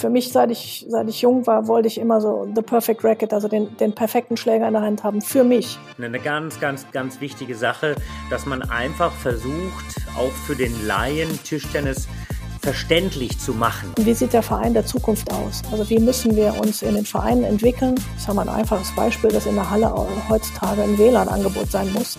für mich, seit ich, seit ich jung war, wollte ich immer so the perfect racket, also den, den perfekten Schläger in der Hand haben, für mich. Eine ganz, ganz, ganz wichtige Sache, dass man einfach versucht, auch für den Laien Tischtennis verständlich zu machen. Wie sieht der Verein der Zukunft aus? Also wie müssen wir uns in den Vereinen entwickeln? Ich habe mal ein einfaches Beispiel, dass in der Halle heutzutage ein WLAN-Angebot sein muss.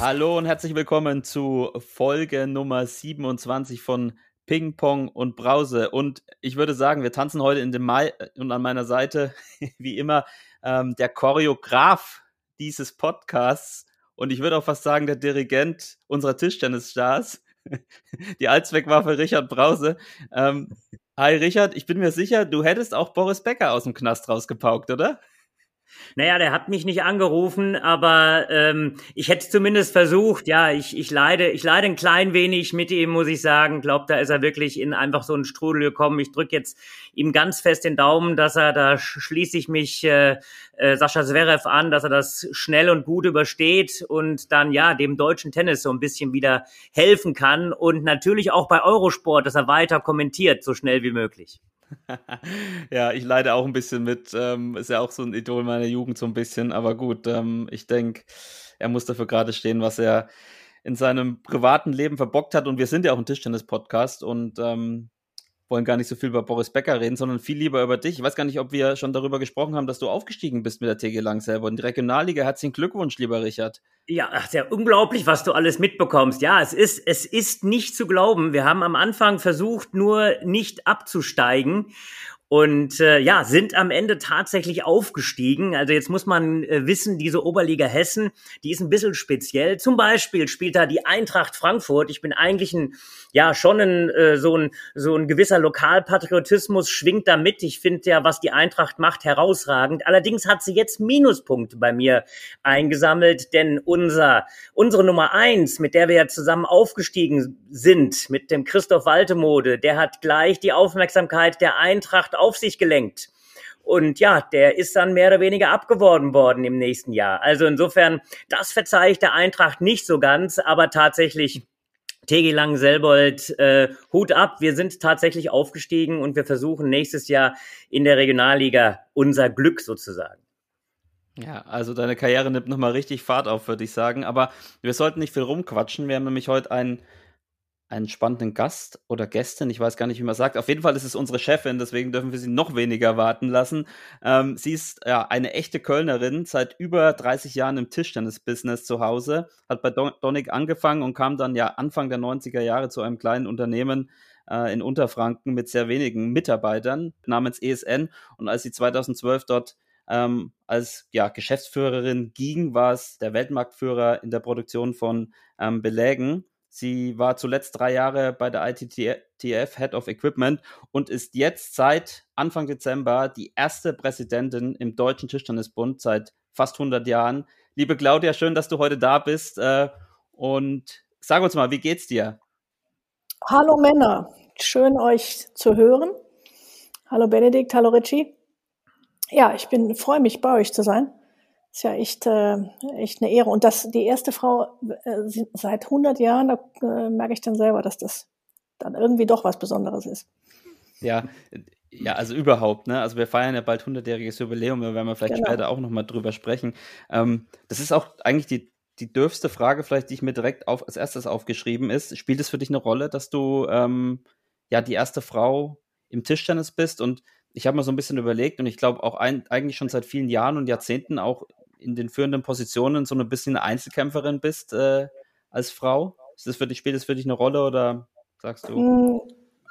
Hallo und herzlich willkommen zu Folge Nummer 27 von Ping Pong und Brause. Und ich würde sagen, wir tanzen heute in dem Mai und an meiner Seite, wie immer, ähm, der Choreograf dieses Podcasts und ich würde auch fast sagen, der Dirigent unserer Tischtennisstars, die Allzweckwaffe Richard Brause. Ähm, hi Richard, ich bin mir sicher, du hättest auch Boris Becker aus dem Knast rausgepaukt, oder? Naja, der hat mich nicht angerufen, aber ähm, ich hätte zumindest versucht. Ja, ich, ich leide, ich leide ein klein wenig mit ihm, muss ich sagen. Glaubt, da ist er wirklich in einfach so einen Strudel gekommen. Ich drücke jetzt ihm ganz fest den Daumen, dass er, da schließe ich mich äh, äh, Sascha Zverev an, dass er das schnell und gut übersteht und dann ja dem deutschen Tennis so ein bisschen wieder helfen kann und natürlich auch bei Eurosport, dass er weiter kommentiert, so schnell wie möglich. ja, ich leide auch ein bisschen mit. Ähm, ist ja auch so ein Idol meiner Jugend so ein bisschen. Aber gut, ähm, ich denke, er muss dafür gerade stehen, was er in seinem privaten Leben verbockt hat. Und wir sind ja auch ein Tischtennis-Podcast und ähm, wollen gar nicht so viel über Boris Becker reden, sondern viel lieber über dich. Ich weiß gar nicht, ob wir schon darüber gesprochen haben, dass du aufgestiegen bist mit der TG Lang selber. Und die Regionalliga, herzlichen Glückwunsch, lieber Richard. Ja, ach, ja unglaublich, was du alles mitbekommst. Ja, es ist, es ist nicht zu glauben. Wir haben am Anfang versucht, nur nicht abzusteigen und äh, ja, sind am Ende tatsächlich aufgestiegen. Also jetzt muss man äh, wissen, diese Oberliga Hessen, die ist ein bisschen speziell. Zum Beispiel spielt da die Eintracht Frankfurt. Ich bin eigentlich ein, ja, schon ein, äh, so, ein, so ein gewisser Lokalpatriotismus schwingt da mit. Ich finde ja, was die Eintracht macht, herausragend. Allerdings hat sie jetzt Minuspunkte bei mir eingesammelt, denn unser, unsere Nummer eins, mit der wir ja zusammen aufgestiegen sind, mit dem Christoph Waltemode, der hat gleich die Aufmerksamkeit der Eintracht auf sich gelenkt. Und ja, der ist dann mehr oder weniger abgeworben worden im nächsten Jahr. Also insofern, das verzeihe ich der Eintracht nicht so ganz, aber tatsächlich TG Lang-Selbold, äh, Hut ab, wir sind tatsächlich aufgestiegen und wir versuchen nächstes Jahr in der Regionalliga unser Glück sozusagen. Ja, also deine Karriere nimmt nochmal richtig Fahrt auf, würde ich sagen. Aber wir sollten nicht viel rumquatschen. Wir haben nämlich heute einen einen spannenden Gast oder Gästin, ich weiß gar nicht, wie man sagt. Auf jeden Fall ist es unsere Chefin, deswegen dürfen wir sie noch weniger warten lassen. Ähm, sie ist ja eine echte Kölnerin, seit über 30 Jahren im Tischtennis-Business zu Hause, hat bei Don Donig angefangen und kam dann ja Anfang der 90er Jahre zu einem kleinen Unternehmen äh, in Unterfranken mit sehr wenigen Mitarbeitern namens ESN. Und als sie 2012 dort ähm, als ja, Geschäftsführerin ging, war es der Weltmarktführer in der Produktion von ähm, Belägen Sie war zuletzt drei Jahre bei der ITTF Head of Equipment und ist jetzt seit Anfang Dezember die erste Präsidentin im Deutschen Tischtennisbund seit fast 100 Jahren. Liebe Claudia, schön, dass du heute da bist. Äh, und sag uns mal, wie geht's dir? Hallo Männer, schön euch zu hören. Hallo Benedikt, hallo Richie. Ja, ich bin freue mich bei euch zu sein. Ist ja echt, äh, echt eine Ehre. Und das, die erste Frau äh, seit 100 Jahren, da äh, merke ich dann selber, dass das dann irgendwie doch was Besonderes ist. Ja, ja, also überhaupt, ne? Also wir feiern ja bald 100-jähriges Jubiläum, da werden wir vielleicht genau. später auch nochmal drüber sprechen. Ähm, das ist auch eigentlich die, die dürfste Frage, vielleicht, die ich mir direkt auf, als erstes aufgeschrieben ist. Spielt es für dich eine Rolle, dass du ähm, ja die erste Frau im Tischtennis bist? Und ich habe mir so ein bisschen überlegt und ich glaube auch ein, eigentlich schon seit vielen Jahren und Jahrzehnten auch in den führenden Positionen so ein bisschen Einzelkämpferin bist äh, als Frau? Ist das für dich, spielt das für dich eine Rolle oder sagst du? Hm,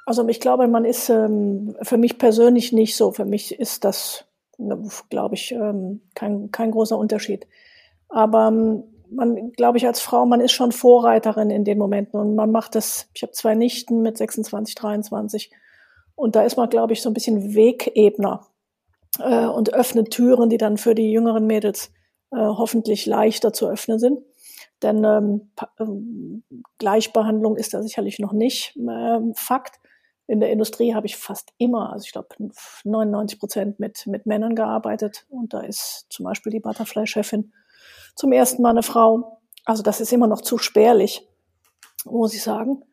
also ich glaube, man ist ähm, für mich persönlich nicht so. Für mich ist das, ne, glaube ich, ähm, kein, kein großer Unterschied. Aber ähm, man, glaube ich, als Frau, man ist schon Vorreiterin in den Momenten und man macht das. Ich habe zwei Nichten mit 26, 23 Und da ist man, glaube ich, so ein bisschen Wegebner äh, und öffnet Türen, die dann für die jüngeren Mädels äh, hoffentlich leichter zu öffnen sind. Denn ähm, ähm, Gleichbehandlung ist da sicherlich noch nicht ähm, Fakt. In der Industrie habe ich fast immer, also ich glaube 99 Prozent mit, mit Männern gearbeitet. Und da ist zum Beispiel die Butterfly-Chefin zum ersten Mal eine Frau. Also das ist immer noch zu spärlich, muss ich sagen.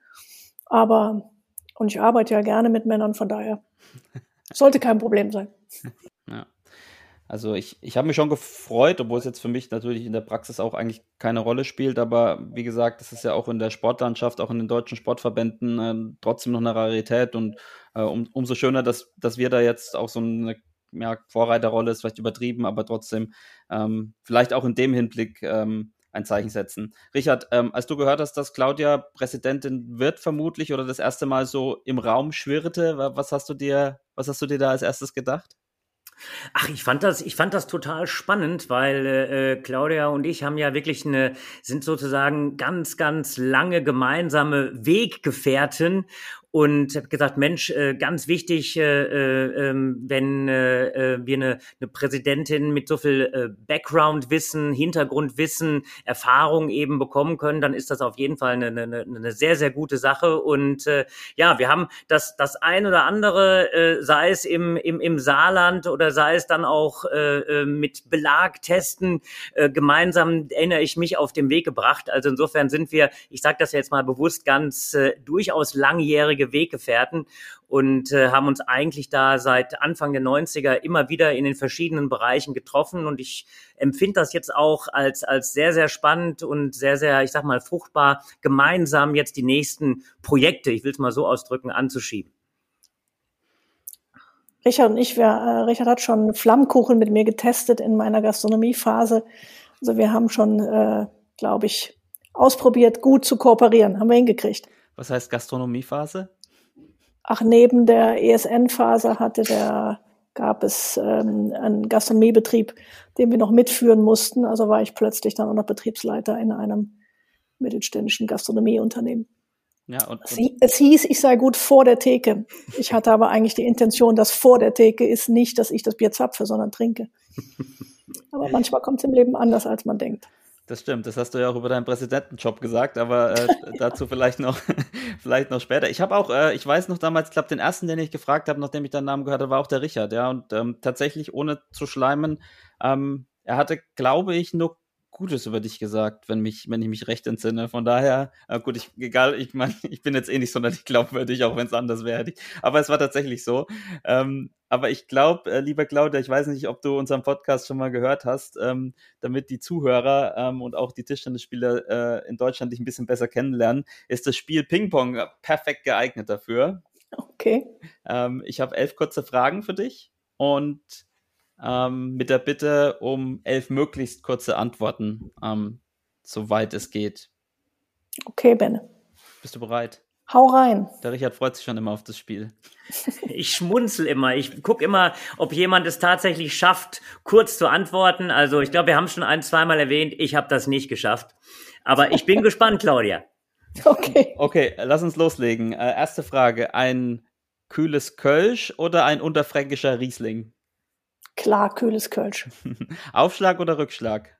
Aber, und ich arbeite ja gerne mit Männern, von daher sollte kein Problem sein. Also ich, ich habe mich schon gefreut, obwohl es jetzt für mich natürlich in der Praxis auch eigentlich keine Rolle spielt, aber wie gesagt, das ist ja auch in der Sportlandschaft, auch in den deutschen Sportverbänden äh, trotzdem noch eine Rarität und äh, um, umso schöner, dass, dass wir da jetzt auch so eine ja, Vorreiterrolle ist vielleicht übertrieben, aber trotzdem ähm, vielleicht auch in dem Hinblick ähm, ein Zeichen setzen. Richard, ähm, als du gehört hast, dass Claudia Präsidentin wird vermutlich oder das erste Mal so im Raum schwirrte, was hast du dir, was hast du dir da als erstes gedacht? Ach, ich fand das, ich fand das total spannend, weil äh, Claudia und ich haben ja wirklich eine, sind sozusagen ganz, ganz lange gemeinsame Weggefährten und habe gesagt, Mensch, äh, ganz wichtig, äh, äh, ähm, wenn äh, äh, wir eine, eine Präsidentin mit so viel äh, Background-Wissen, Hintergrundwissen, Erfahrung eben bekommen können, dann ist das auf jeden Fall eine, eine, eine sehr, sehr gute Sache. Und äh, ja, wir haben das, das ein oder andere, äh, sei es im, im, im Saarland oder sei es dann auch äh, mit Belagtesten, äh, gemeinsam erinnere ich mich auf den Weg gebracht. Also insofern sind wir, ich sage das jetzt mal bewusst, ganz äh, durchaus langjährige Weggefährten und äh, haben uns eigentlich da seit Anfang der 90er immer wieder in den verschiedenen Bereichen getroffen und ich empfinde das jetzt auch als, als sehr, sehr spannend und sehr, sehr, ich sag mal, fruchtbar, gemeinsam jetzt die nächsten Projekte, ich will es mal so ausdrücken, anzuschieben. Richard und ich, wir, äh, Richard hat schon Flammkuchen mit mir getestet in meiner Gastronomiephase. Also wir haben schon, äh, glaube ich, ausprobiert, gut zu kooperieren. Haben wir hingekriegt. Was heißt Gastronomiephase? Ach, neben der ESN-Phase hatte der, gab es ähm, einen Gastronomiebetrieb, den wir noch mitführen mussten. Also war ich plötzlich dann auch noch Betriebsleiter in einem mittelständischen Gastronomieunternehmen. Ja, und, und es, hieß, ich sei gut vor der Theke. Ich hatte aber eigentlich die Intention, dass vor der Theke ist nicht, dass ich das Bier zapfe, sondern trinke. Aber manchmal kommt es im Leben anders, als man denkt. Das stimmt, das hast du ja auch über deinen Präsidentenjob gesagt, aber äh, dazu vielleicht noch, vielleicht noch später. Ich habe auch, äh, ich weiß noch damals, ich glaube, den ersten, den ich gefragt habe, nachdem ich deinen Namen gehört habe, war auch der Richard, ja. Und ähm, tatsächlich, ohne zu schleimen, ähm, er hatte, glaube ich, nur Gutes über dich gesagt, wenn mich, wenn ich mich recht entsinne. Von daher, äh, gut, ich, egal, ich meine, ich bin jetzt eh nicht sonderlich glaubwürdig, auch wenn es anders wäre. Aber es war tatsächlich so. Ähm, aber ich glaube, äh, lieber Claudia, ich weiß nicht, ob du unseren Podcast schon mal gehört hast, ähm, damit die Zuhörer ähm, und auch die Tischtennisspieler äh, in Deutschland dich ein bisschen besser kennenlernen, ist das Spiel Ping-Pong perfekt geeignet dafür. Okay. Ähm, ich habe elf kurze Fragen für dich und ähm, mit der Bitte um elf möglichst kurze Antworten, ähm, soweit es geht. Okay, Ben. Bist du bereit? Hau rein. Der Richard freut sich schon immer auf das Spiel. Ich schmunzel immer. Ich gucke immer, ob jemand es tatsächlich schafft, kurz zu antworten. Also ich glaube, wir haben schon ein, zweimal erwähnt, ich habe das nicht geschafft. Aber ich bin gespannt, Claudia. Okay. Okay, lass uns loslegen. Äh, erste Frage. Ein kühles Kölsch oder ein unterfränkischer Riesling? Klar, kühles Kölsch. Aufschlag oder Rückschlag?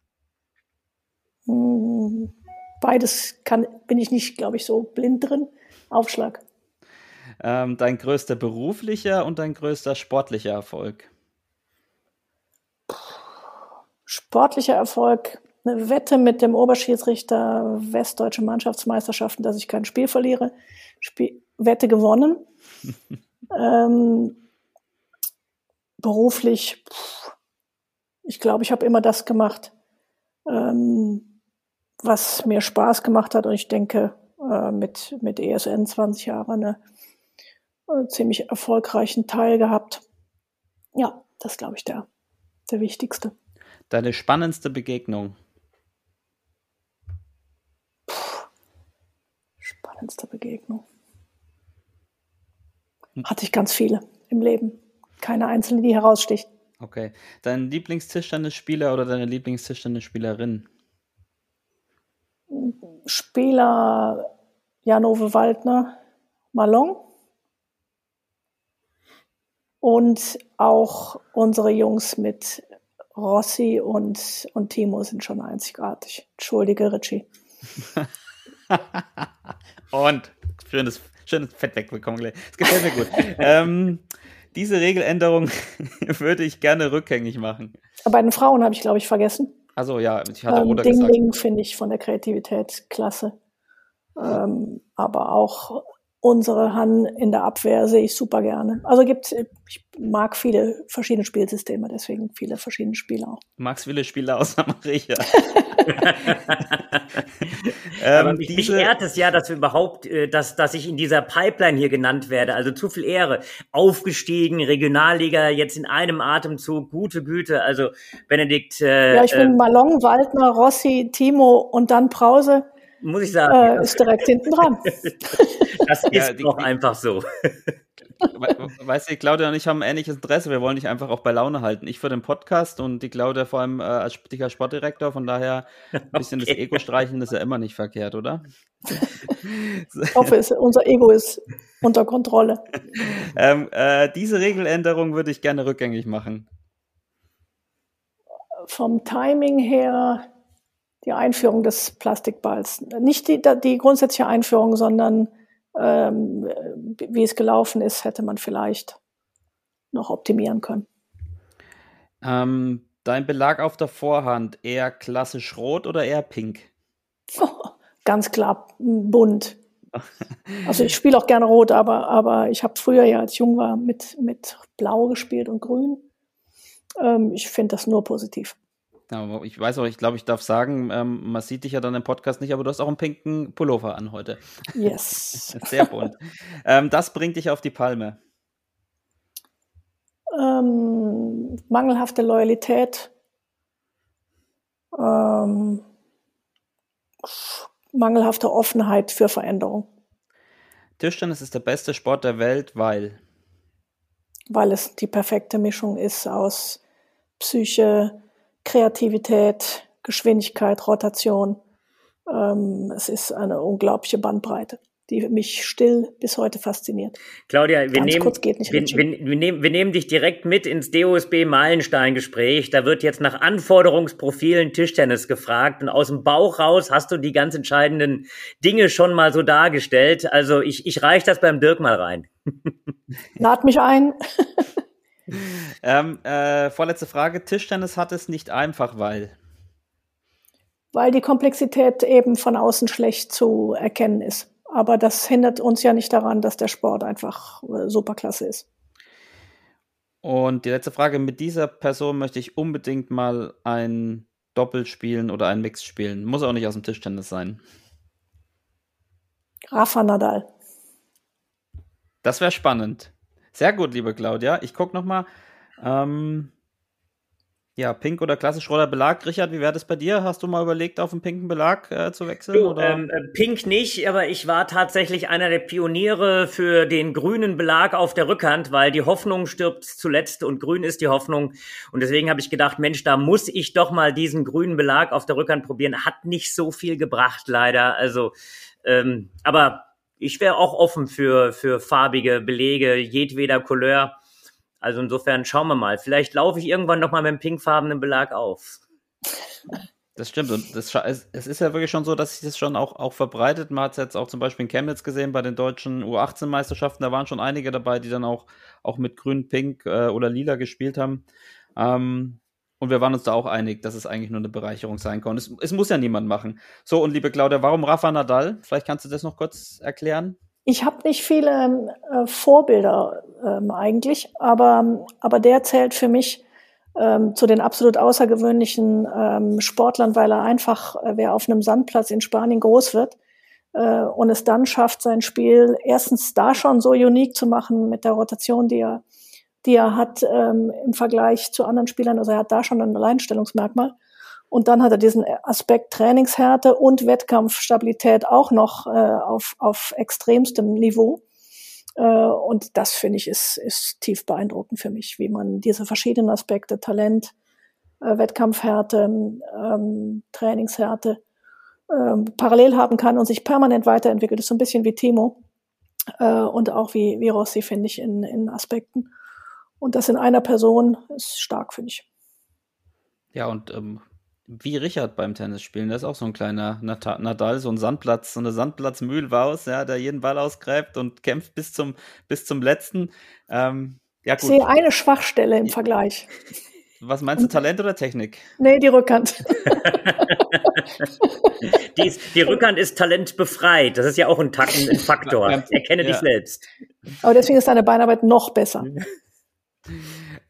Hm, beides kann, bin ich nicht, glaube ich, so blind drin. Aufschlag. Ähm, dein größter beruflicher und dein größter sportlicher Erfolg? Sportlicher Erfolg, eine Wette mit dem Oberschiedsrichter Westdeutsche Mannschaftsmeisterschaften, dass ich kein Spiel verliere. Spiel, Wette gewonnen. ähm, beruflich, ich glaube, ich habe immer das gemacht, ähm, was mir Spaß gemacht hat. Und ich denke, äh, mit, mit ESN 20 Jahre eine äh, ziemlich erfolgreichen Teil gehabt. Ja, das glaube ich der, der wichtigste. Deine spannendste Begegnung? Puh, spannendste Begegnung. Hatte ich ganz viele im Leben keine einzelne, die heraussticht. Okay. Dein Lieblingstischtennisspieler oder deine Lieblingstischtennisspielerin? Spieler Janove Waldner, Malon. Und auch unsere Jungs mit Rossi und, und Timo sind schon einzigartig. Entschuldige, Richie. und schönes, schönes Fett wegbekommen. Das gefällt mir gut. ähm, diese Regeländerung würde ich gerne rückgängig machen. Bei den Frauen habe ich, glaube ich, vergessen. Also ja, ich hatte ähm, oder Ding gesagt. Ding finde ich von der Kreativität klasse. Ähm, aber auch unsere Han in der Abwehr sehe ich super gerne. Also gibt ich mag viele verschiedene Spielsysteme, deswegen viele verschiedene Spieler auch. Du magst viele Spieler außer Maria. ähm, mich, mich ehrt es ja, dass wir überhaupt, äh, dass, dass ich in dieser Pipeline hier genannt werde. Also zu viel Ehre. Aufgestiegen, Regionalliga, jetzt in einem Atemzug, gute Güte. Also Benedikt. Äh, ja, ich bin äh, Malong, Waldner, Rossi, Timo und dann Brause muss ich sagen. Äh, ist direkt hinten dran. das ist ja, doch einfach so. Weißt du, Claudia und ich haben ein ähnliches Interesse. Wir wollen dich einfach auch bei Laune halten. Ich für den Podcast und die Claudia vor allem äh, als dicker Sportdirektor. Von daher ein bisschen okay. das Ego streichen ist ja immer nicht verkehrt, oder? Ich hoffe, es, unser Ego ist unter Kontrolle. Ähm, äh, diese Regeländerung würde ich gerne rückgängig machen. Vom Timing her die Einführung des Plastikballs. Nicht die, die grundsätzliche Einführung, sondern ähm, wie es gelaufen ist, hätte man vielleicht noch optimieren können. Ähm, dein Belag auf der Vorhand eher klassisch rot oder eher pink? Oh, ganz klar bunt. Also ich spiele auch gerne rot, aber, aber ich habe früher ja, als ich jung war, mit, mit blau gespielt und grün. Ähm, ich finde das nur positiv. Ja, ich weiß auch, ich glaube, ich darf sagen, ähm, man sieht dich ja dann im Podcast nicht, aber du hast auch einen pinken Pullover an heute. Yes. Sehr bunt. ähm, das bringt dich auf die Palme. Ähm, mangelhafte Loyalität. Ähm, mangelhafte Offenheit für Veränderung. Tischtennis ist der beste Sport der Welt, weil? Weil es die perfekte Mischung ist aus Psyche, Kreativität, Geschwindigkeit, Rotation. Ähm, es ist eine unglaubliche Bandbreite, die mich still bis heute fasziniert. Claudia, wir, nehmen, wir, wir, wir, nehmen, wir nehmen dich direkt mit ins DOSB Meilenstein-Gespräch. Da wird jetzt nach Anforderungsprofilen Tischtennis gefragt und aus dem Bauch raus hast du die ganz entscheidenden Dinge schon mal so dargestellt. Also ich, ich reiche das beim Dirk mal rein. Lad mich ein. ähm, äh, vorletzte Frage. Tischtennis hat es nicht einfach, weil? Weil die Komplexität eben von außen schlecht zu erkennen ist. Aber das hindert uns ja nicht daran, dass der Sport einfach äh, superklasse ist. Und die letzte Frage. Mit dieser Person möchte ich unbedingt mal ein Doppel spielen oder ein Mix spielen. Muss auch nicht aus dem Tischtennis sein. Rafa Nadal. Das wäre spannend. Sehr gut, liebe Claudia. Ich gucke nochmal. Ähm, ja, pink oder klassisch roter Belag. Richard, wie wäre das bei dir? Hast du mal überlegt, auf einen pinken Belag äh, zu wechseln? Du, ähm, äh, pink nicht, aber ich war tatsächlich einer der Pioniere für den grünen Belag auf der Rückhand, weil die Hoffnung stirbt zuletzt und grün ist die Hoffnung. Und deswegen habe ich gedacht, Mensch, da muss ich doch mal diesen grünen Belag auf der Rückhand probieren. Hat nicht so viel gebracht, leider. Also, ähm, aber ich wäre auch offen für, für farbige Belege, jedweder Couleur. Also insofern schauen wir mal. Vielleicht laufe ich irgendwann noch mal mit dem pinkfarbenen Belag auf. Das stimmt. Und das, es ist ja wirklich schon so, dass sich das schon auch, auch verbreitet. Man hat es jetzt auch zum Beispiel in Chemnitz gesehen bei den deutschen U18-Meisterschaften. Da waren schon einige dabei, die dann auch, auch mit grün, pink äh, oder lila gespielt haben. Ähm, und wir waren uns da auch einig, dass es eigentlich nur eine Bereicherung sein kann. Es, es muss ja niemand machen. So, und liebe Claudia, warum Rafa Nadal? Vielleicht kannst du das noch kurz erklären. Ich habe nicht viele äh, Vorbilder ähm, eigentlich, aber, aber der zählt für mich ähm, zu den absolut außergewöhnlichen ähm, Sportlern, weil er einfach, äh, wer auf einem Sandplatz in Spanien groß wird äh, und es dann schafft, sein Spiel erstens da schon so unique zu machen mit der Rotation, die er die er hat ähm, im Vergleich zu anderen Spielern. Also er hat da schon ein Alleinstellungsmerkmal. Und dann hat er diesen Aspekt Trainingshärte und Wettkampfstabilität auch noch äh, auf, auf extremstem Niveau. Äh, und das finde ich ist, ist tief beeindruckend für mich, wie man diese verschiedenen Aspekte, Talent, äh, Wettkampfhärte, ähm, Trainingshärte, äh, parallel haben kann und sich permanent weiterentwickelt. Das ist so ein bisschen wie Timo äh, und auch wie, wie Rossi, finde ich, in, in Aspekten. Und das in einer Person ist stark, finde ich. Ja, und ähm, wie Richard beim Tennis spielen, der ist auch so ein kleiner Nadal, so ein Sandplatz, so eine Sandplatzmühlwaus, ja, der jeden Ball ausgräbt und kämpft bis zum, bis zum letzten. Ähm, ja, gut. Ich sehe eine Schwachstelle im Vergleich. Was meinst du, Talent oder Technik? Nee, die Rückhand. die, ist, die, Rückhand ist talentbefreit. Das ist ja auch ein, ein Faktor. Erkenne ja. dich selbst. Aber deswegen ist deine Beinarbeit noch besser.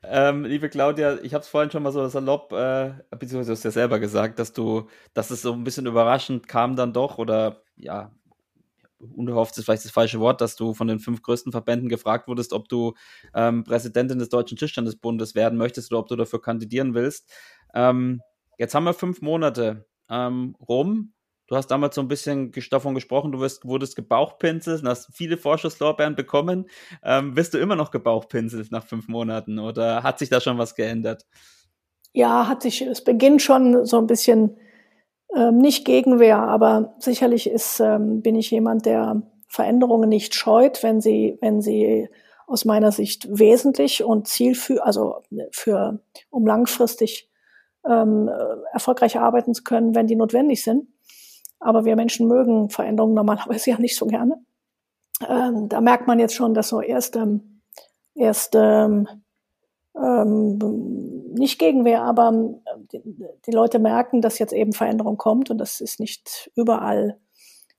Ähm, liebe Claudia, ich habe es vorhin schon mal so salopp, äh, beziehungsweise du hast ja selber gesagt, dass du, dass es so ein bisschen überraschend kam dann doch oder ja, unverhofft ist vielleicht das falsche Wort, dass du von den fünf größten Verbänden gefragt wurdest, ob du ähm, Präsidentin des Deutschen Tischtennisbundes werden möchtest oder ob du dafür kandidieren willst. Ähm, jetzt haben wir fünf Monate ähm, rum. Du hast damals so ein bisschen davon gesprochen, du wirst, wurdest gebauchpinselt und hast viele Vorschusslorbeeren bekommen. Ähm, bist du immer noch gebauchpinselt nach fünf Monaten oder hat sich da schon was geändert? Ja, hat sich, es beginnt schon so ein bisschen ähm, nicht Gegenwehr, aber sicherlich ist, ähm, bin ich jemand, der Veränderungen nicht scheut, wenn sie, wenn sie aus meiner Sicht wesentlich und zielführend, also für, um langfristig ähm, erfolgreich arbeiten zu können, wenn die notwendig sind. Aber wir Menschen mögen Veränderungen normalerweise ja nicht so gerne. Ähm, da merkt man jetzt schon, dass so erste, erste ähm, ähm, nicht Gegenwehr, aber ähm, die, die, Leute merken, dass jetzt eben Veränderung kommt und das ist nicht überall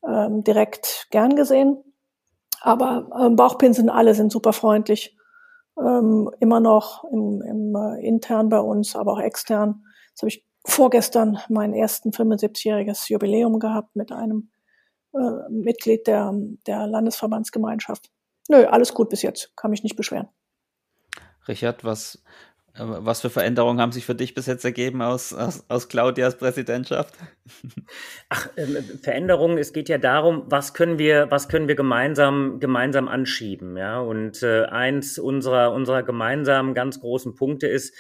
ähm, direkt gern gesehen. Aber ähm, Bauchpinseln alle sind super freundlich, ähm, immer noch im, im äh, intern bei uns, aber auch extern. Jetzt habe ich vorgestern mein ersten 75-jähriges Jubiläum gehabt mit einem äh, Mitglied der, der Landesverbandsgemeinschaft. Nö, alles gut bis jetzt, kann mich nicht beschweren. Richard, was, äh, was für Veränderungen haben sich für dich bis jetzt ergeben aus, aus, aus Claudias Präsidentschaft? Ach, äh, Veränderungen, es geht ja darum, was können wir, was können wir gemeinsam, gemeinsam anschieben, ja. Und äh, eins unserer, unserer gemeinsamen ganz großen Punkte ist,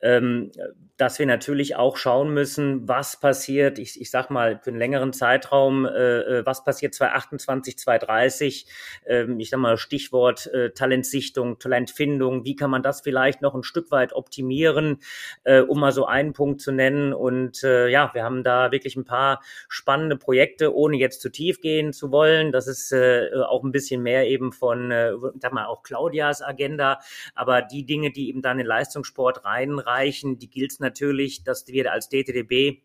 ähm, dass wir natürlich auch schauen müssen, was passiert, ich, ich sag mal, für einen längeren Zeitraum, äh, äh was passiert 2028, 2030, äh, ich sag mal, Stichwort äh, Talentsichtung, Talentfindung, wie kann man das vielleicht noch ein Stück weit optimieren, äh, um mal so einen Punkt zu nennen. Und äh, ja, wir haben da wirklich ein paar spannende Projekte, ohne jetzt zu tief gehen zu wollen. Das ist äh, auch ein bisschen mehr eben von, äh, sag mal, auch Claudias Agenda, aber die Dinge, die eben dann in Leistungssport reinreichen, die gilt es natürlich, dass wir als DTDB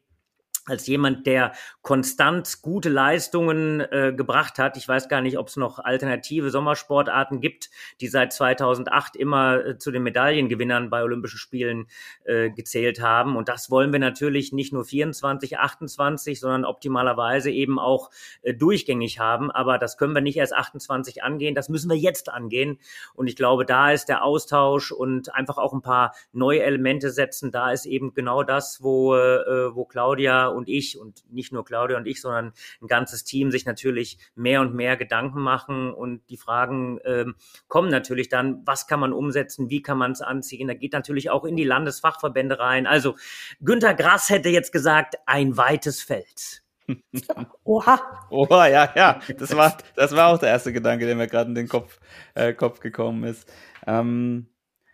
als jemand, der konstant gute Leistungen äh, gebracht hat. Ich weiß gar nicht, ob es noch alternative Sommersportarten gibt, die seit 2008 immer äh, zu den Medaillengewinnern bei Olympischen Spielen äh, gezählt haben. Und das wollen wir natürlich nicht nur 24, 28, sondern optimalerweise eben auch äh, durchgängig haben. Aber das können wir nicht erst 28 angehen, das müssen wir jetzt angehen. Und ich glaube, da ist der Austausch und einfach auch ein paar neue Elemente setzen. Da ist eben genau das, wo, äh, wo Claudia und ich und nicht nur Claudia und ich, sondern ein ganzes Team sich natürlich mehr und mehr Gedanken machen und die Fragen ähm, kommen natürlich dann, was kann man umsetzen, wie kann man es anziehen, da geht natürlich auch in die Landesfachverbände rein. Also Günter Grass hätte jetzt gesagt, ein weites Feld. Oha. Oha, ja, ja. Das war, das war auch der erste Gedanke, der mir gerade in den Kopf, äh, Kopf gekommen ist. Ähm,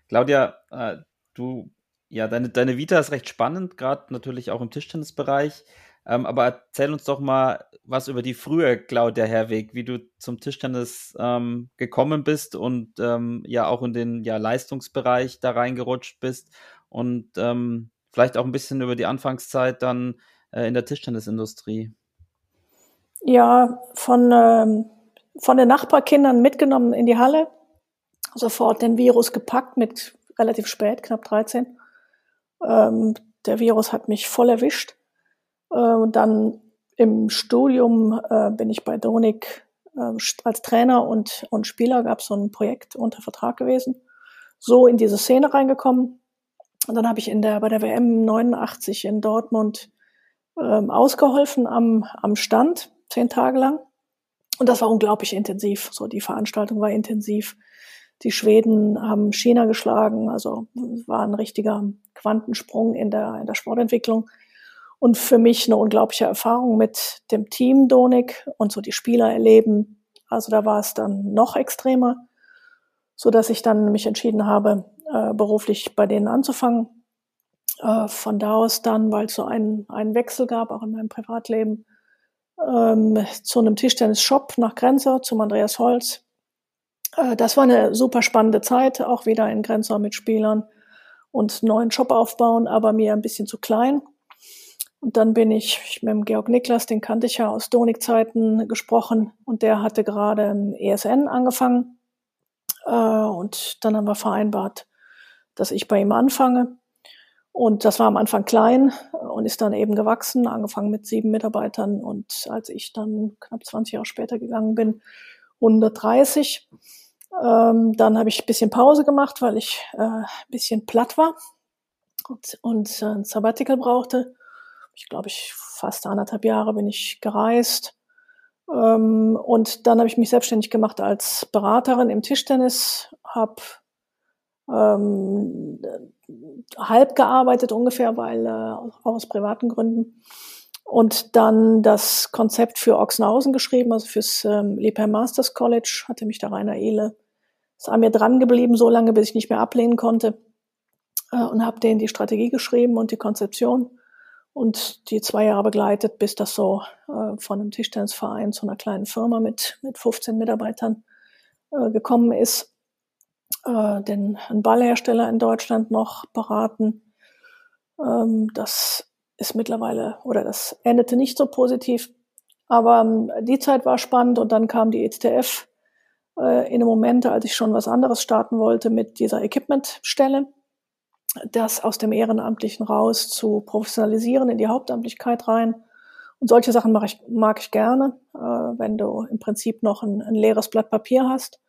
Claudia, äh, du ja, deine, deine Vita ist recht spannend, gerade natürlich auch im Tischtennisbereich. Ähm, aber erzähl uns doch mal was über die frühe Claudia Herweg, wie du zum Tischtennis ähm, gekommen bist und ähm, ja auch in den ja, Leistungsbereich da reingerutscht bist und ähm, vielleicht auch ein bisschen über die Anfangszeit dann äh, in der Tischtennisindustrie. Ja, von, ähm, von den Nachbarkindern mitgenommen in die Halle, sofort den Virus gepackt mit relativ spät, knapp 13 ähm, der Virus hat mich voll erwischt. Äh, und dann im Studium äh, bin ich bei Donik äh, als Trainer und, und Spieler, gab es so ein Projekt unter Vertrag gewesen. So in diese Szene reingekommen. Und dann habe ich in der, bei der WM 89 in Dortmund ähm, ausgeholfen am, am Stand, zehn Tage lang. Und das war unglaublich intensiv. So, die Veranstaltung war intensiv. Die Schweden haben China geschlagen, also war ein richtiger Quantensprung in der, in der Sportentwicklung. Und für mich eine unglaubliche Erfahrung mit dem Team Donik und so die Spieler erleben. Also da war es dann noch extremer, so dass ich dann mich entschieden habe, äh, beruflich bei denen anzufangen. Äh, von da aus dann, weil es so einen, einen Wechsel gab, auch in meinem Privatleben, ähm, zu einem Tischtennis-Shop nach Grenzau, zum Andreas Holz. Äh, das war eine super spannende Zeit, auch wieder in Grenzau mit Spielern und neuen Shop aufbauen, aber mir ein bisschen zu klein. Und dann bin ich mit dem Georg Niklas, den kannte ich ja aus Donik-Zeiten, gesprochen und der hatte gerade ESN angefangen. Äh, und dann haben wir vereinbart, dass ich bei ihm anfange. Und das war am Anfang klein und ist dann eben gewachsen, angefangen mit sieben Mitarbeitern. Und als ich dann knapp 20 Jahre später gegangen bin, 130. Ähm, dann habe ich ein bisschen Pause gemacht, weil ich äh, ein bisschen platt war und, und äh, ein Sabbatical brauchte. Ich glaube, ich fast anderthalb Jahre bin ich gereist. Ähm, und dann habe ich mich selbstständig gemacht als Beraterin im Tischtennis, habe ähm, halb gearbeitet ungefähr, weil äh, auch aus privaten Gründen. Und dann das Konzept für Ochsenhausen geschrieben, also fürs ähm, Liebherr Masters College, hatte mich der Rainer Ehle, ist an mir dran geblieben, so lange, bis ich nicht mehr ablehnen konnte. Äh, und habe denen die Strategie geschrieben und die Konzeption und die zwei Jahre begleitet, bis das so äh, von einem Tischtennisverein zu einer kleinen Firma mit, mit 15 Mitarbeitern äh, gekommen ist äh, den einen Ballhersteller in Deutschland noch beraten. Ähm, das ist mittlerweile oder das endete nicht so positiv. Aber ähm, die Zeit war spannend und dann kam die ETF äh, in einem Moment, als ich schon was anderes starten wollte mit dieser Equipmentstelle, das aus dem Ehrenamtlichen raus zu professionalisieren in die Hauptamtlichkeit rein. Und solche Sachen mag ich, mag ich gerne, äh, wenn du im Prinzip noch ein, ein leeres Blatt Papier hast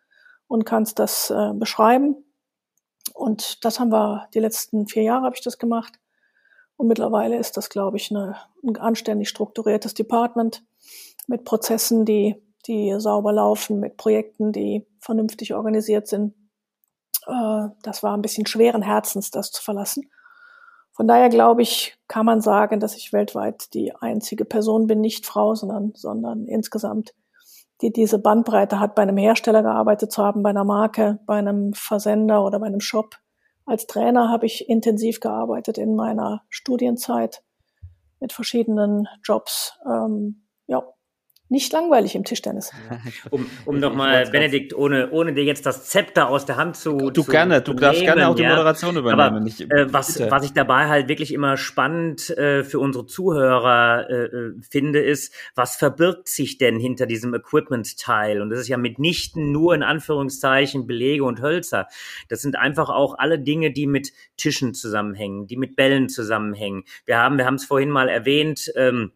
und kannst das äh, beschreiben. Und das haben wir, die letzten vier Jahre habe ich das gemacht. Und mittlerweile ist das, glaube ich, eine, ein anständig strukturiertes Department mit Prozessen, die, die sauber laufen, mit Projekten, die vernünftig organisiert sind. Äh, das war ein bisschen schweren Herzens, das zu verlassen. Von daher glaube ich, kann man sagen, dass ich weltweit die einzige Person bin, nicht Frau, sondern, sondern insgesamt die diese Bandbreite hat, bei einem Hersteller gearbeitet zu haben, bei einer Marke, bei einem Versender oder bei einem Shop. Als Trainer habe ich intensiv gearbeitet in meiner Studienzeit mit verschiedenen Jobs. Ähm, ja, nicht langweilig im Tischtennis. um um nochmal, Benedikt, ohne, ohne dir jetzt das Zepter aus der Hand zu. Du zu gerne, du darfst gerne auch die Moderation übernehmen. Aber, ich, äh, was, was ich dabei halt wirklich immer spannend äh, für unsere Zuhörer äh, äh, finde, ist, was verbirgt sich denn hinter diesem Equipment-Teil? Und das ist ja mitnichten nur in Anführungszeichen Belege und Hölzer. Das sind einfach auch alle Dinge, die mit Tischen zusammenhängen, die mit Bällen zusammenhängen. Wir haben, wir haben es vorhin mal erwähnt, ähm,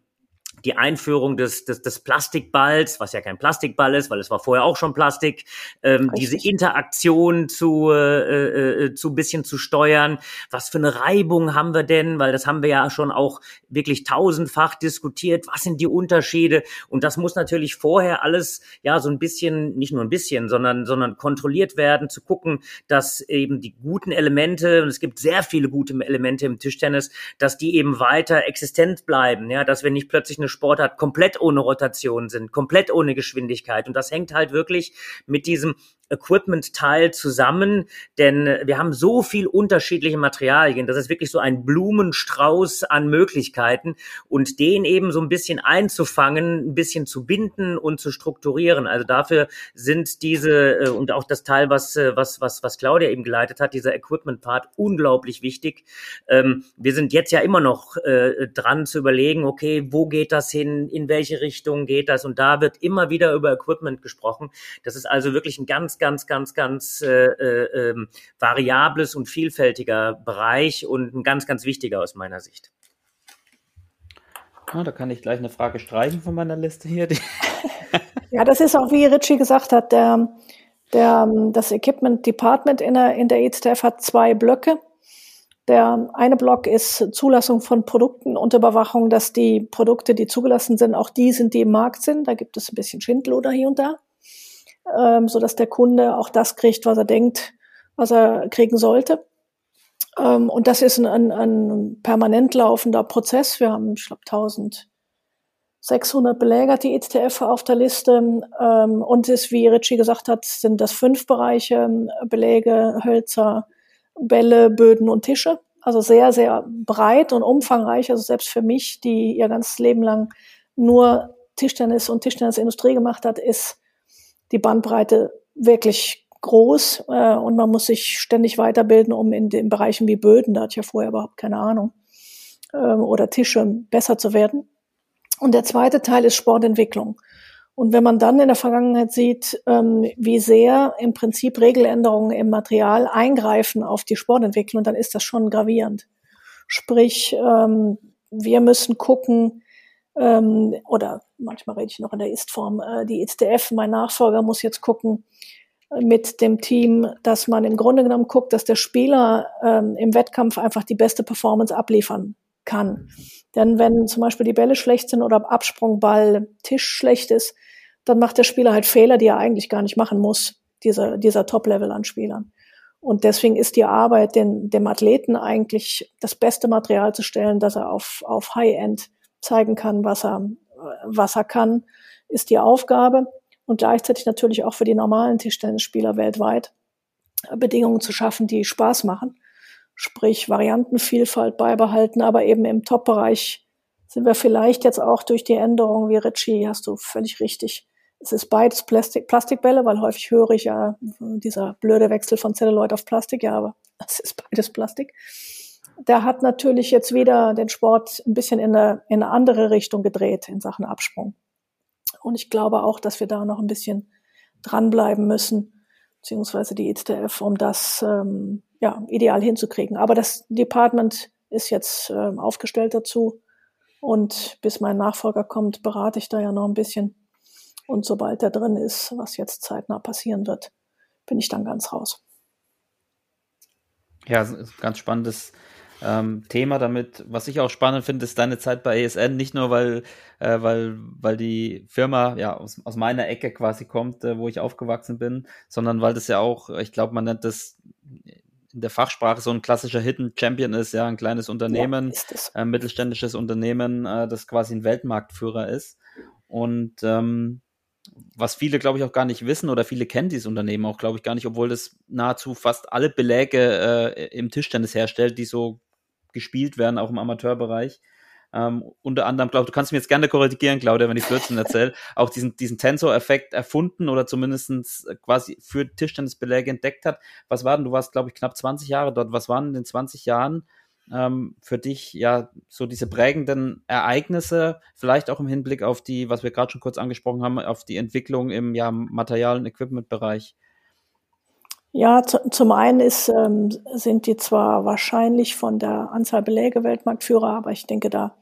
die Einführung des, des, des Plastikballs, was ja kein Plastikball ist, weil es war vorher auch schon Plastik, ähm, diese Interaktion zu, äh, äh, zu bisschen zu steuern. Was für eine Reibung haben wir denn? Weil das haben wir ja schon auch wirklich tausendfach diskutiert. Was sind die Unterschiede? Und das muss natürlich vorher alles ja so ein bisschen, nicht nur ein bisschen, sondern, sondern kontrolliert werden, zu gucken, dass eben die guten Elemente, und es gibt sehr viele gute Elemente im Tischtennis, dass die eben weiter existent bleiben, ja, dass wir nicht plötzlich eine Sportart komplett ohne Rotation sind, komplett ohne Geschwindigkeit. Und das hängt halt wirklich mit diesem Equipment-Teil zusammen, denn wir haben so viel unterschiedliche Materialien. Das ist wirklich so ein Blumenstrauß an Möglichkeiten und den eben so ein bisschen einzufangen, ein bisschen zu binden und zu strukturieren. Also dafür sind diese äh, und auch das Teil, was äh, was was was Claudia eben geleitet hat, dieser Equipment-Part unglaublich wichtig. Ähm, wir sind jetzt ja immer noch äh, dran zu überlegen, okay, wo geht das hin, in welche Richtung geht das? Und da wird immer wieder über Equipment gesprochen. Das ist also wirklich ein ganz ganz, ganz, ganz äh, äh, ähm, variables und vielfältiger Bereich und ein ganz, ganz wichtiger aus meiner Sicht. Ah, da kann ich gleich eine Frage streichen von meiner Liste hier. ja, das ist auch, wie Richie gesagt hat, der, der, das Equipment Department in der, in der EZF hat zwei Blöcke. Der eine Block ist Zulassung von Produkten und Überwachung, dass die Produkte, die zugelassen sind, auch die sind, die im Markt sind. Da gibt es ein bisschen Schwindel hier und da ähm, so dass der Kunde auch das kriegt, was er denkt, was er kriegen sollte. Ähm, und das ist ein, ein, ein permanent laufender Prozess. Wir haben, ich glaube, 1600 Beläger, die ETF auf der Liste. Ähm, und es, wie Richie gesagt hat, sind das fünf Bereiche, Beläge, Hölzer, Bälle, Böden und Tische. Also sehr, sehr breit und umfangreich. Also selbst für mich, die ihr ganzes Leben lang nur Tischtennis und Tischtennisindustrie gemacht hat, ist die Bandbreite wirklich groß äh, und man muss sich ständig weiterbilden, um in den Bereichen wie Böden, da hatte ich ja vorher überhaupt keine Ahnung, äh, oder Tische besser zu werden. Und der zweite Teil ist Sportentwicklung. Und wenn man dann in der Vergangenheit sieht, ähm, wie sehr im Prinzip Regeländerungen im Material eingreifen auf die Sportentwicklung, dann ist das schon gravierend. Sprich, ähm, wir müssen gucken, ähm, oder manchmal rede ich noch in der Ist-Form, äh, die ISDF, mein Nachfolger muss jetzt gucken äh, mit dem Team, dass man im Grunde genommen guckt, dass der Spieler ähm, im Wettkampf einfach die beste Performance abliefern kann. Denn wenn zum Beispiel die Bälle schlecht sind oder Absprungball, Tisch schlecht ist, dann macht der Spieler halt Fehler, die er eigentlich gar nicht machen muss, dieser, dieser Top-Level an Spielern. Und deswegen ist die Arbeit, den, dem Athleten eigentlich das beste Material zu stellen, dass er auf, auf High-End zeigen kann, was er, was er kann, ist die Aufgabe. Und gleichzeitig natürlich auch für die normalen Tischtennisspieler weltweit Bedingungen zu schaffen, die Spaß machen. Sprich, Variantenvielfalt beibehalten, aber eben im Top-Bereich sind wir vielleicht jetzt auch durch die Änderungen, wie Richie, hast du völlig richtig. Es ist beides Plastik, Plastikbälle, weil häufig höre ich ja dieser blöde Wechsel von Celluloid auf Plastik, ja, aber es ist beides Plastik der hat natürlich jetzt wieder den Sport ein bisschen in eine, in eine andere Richtung gedreht in Sachen Absprung. Und ich glaube auch, dass wir da noch ein bisschen dranbleiben müssen, beziehungsweise die ITF, um das ähm, ja, ideal hinzukriegen. Aber das Department ist jetzt ähm, aufgestellt dazu. Und bis mein Nachfolger kommt, berate ich da ja noch ein bisschen. Und sobald er drin ist, was jetzt zeitnah passieren wird, bin ich dann ganz raus. Ja, ganz spannendes ähm, Thema damit. Was ich auch spannend finde, ist deine Zeit bei ESN, nicht nur weil, äh, weil, weil die Firma ja aus, aus meiner Ecke quasi kommt, äh, wo ich aufgewachsen bin, sondern weil das ja auch, ich glaube, man nennt das in der Fachsprache so ein klassischer Hidden Champion ist, ja, ein kleines Unternehmen, ja, ein mittelständisches Unternehmen, äh, das quasi ein Weltmarktführer ist. Und ähm, was viele, glaube ich, auch gar nicht wissen oder viele kennen dieses Unternehmen auch, glaube ich, gar nicht, obwohl das nahezu fast alle Beläge äh, im Tischtennis herstellt, die so gespielt werden, auch im Amateurbereich. Ähm, unter anderem, glaube du kannst mir jetzt gerne korrigieren, Claudia, wenn ich Blödsinn erzähle, auch diesen, diesen Tensor-Effekt erfunden oder zumindest quasi für Tischtennisbeläge entdeckt hat. Was war denn, du warst, glaube ich, knapp 20 Jahre dort. Was waren in den 20 Jahren ähm, für dich ja so diese prägenden Ereignisse, vielleicht auch im Hinblick auf die, was wir gerade schon kurz angesprochen haben, auf die Entwicklung im ja, Material- und Equipment-Bereich? Ja, zu, zum einen ist, ähm, sind die zwar wahrscheinlich von der Anzahl Beläge Weltmarktführer, aber ich denke, da,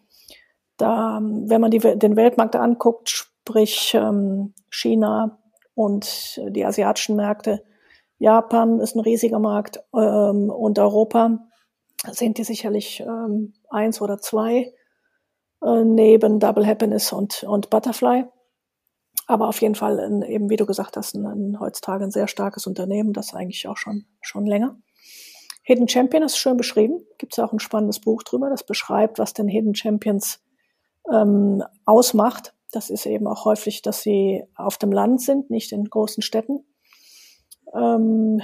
da wenn man die, den Weltmarkt anguckt, sprich ähm, China und die asiatischen Märkte, Japan ist ein riesiger Markt ähm, und Europa sind die sicherlich ähm, eins oder zwei äh, neben Double Happiness und, und Butterfly. Aber auf jeden Fall, ein, eben wie du gesagt hast, ein, ein, heutzutage ein sehr starkes Unternehmen, das eigentlich auch schon, schon länger. Hidden Champion ist schön beschrieben. Gibt es auch ein spannendes Buch drüber, das beschreibt, was denn Hidden Champions ähm, ausmacht. Das ist eben auch häufig, dass sie auf dem Land sind, nicht in großen Städten. Ähm,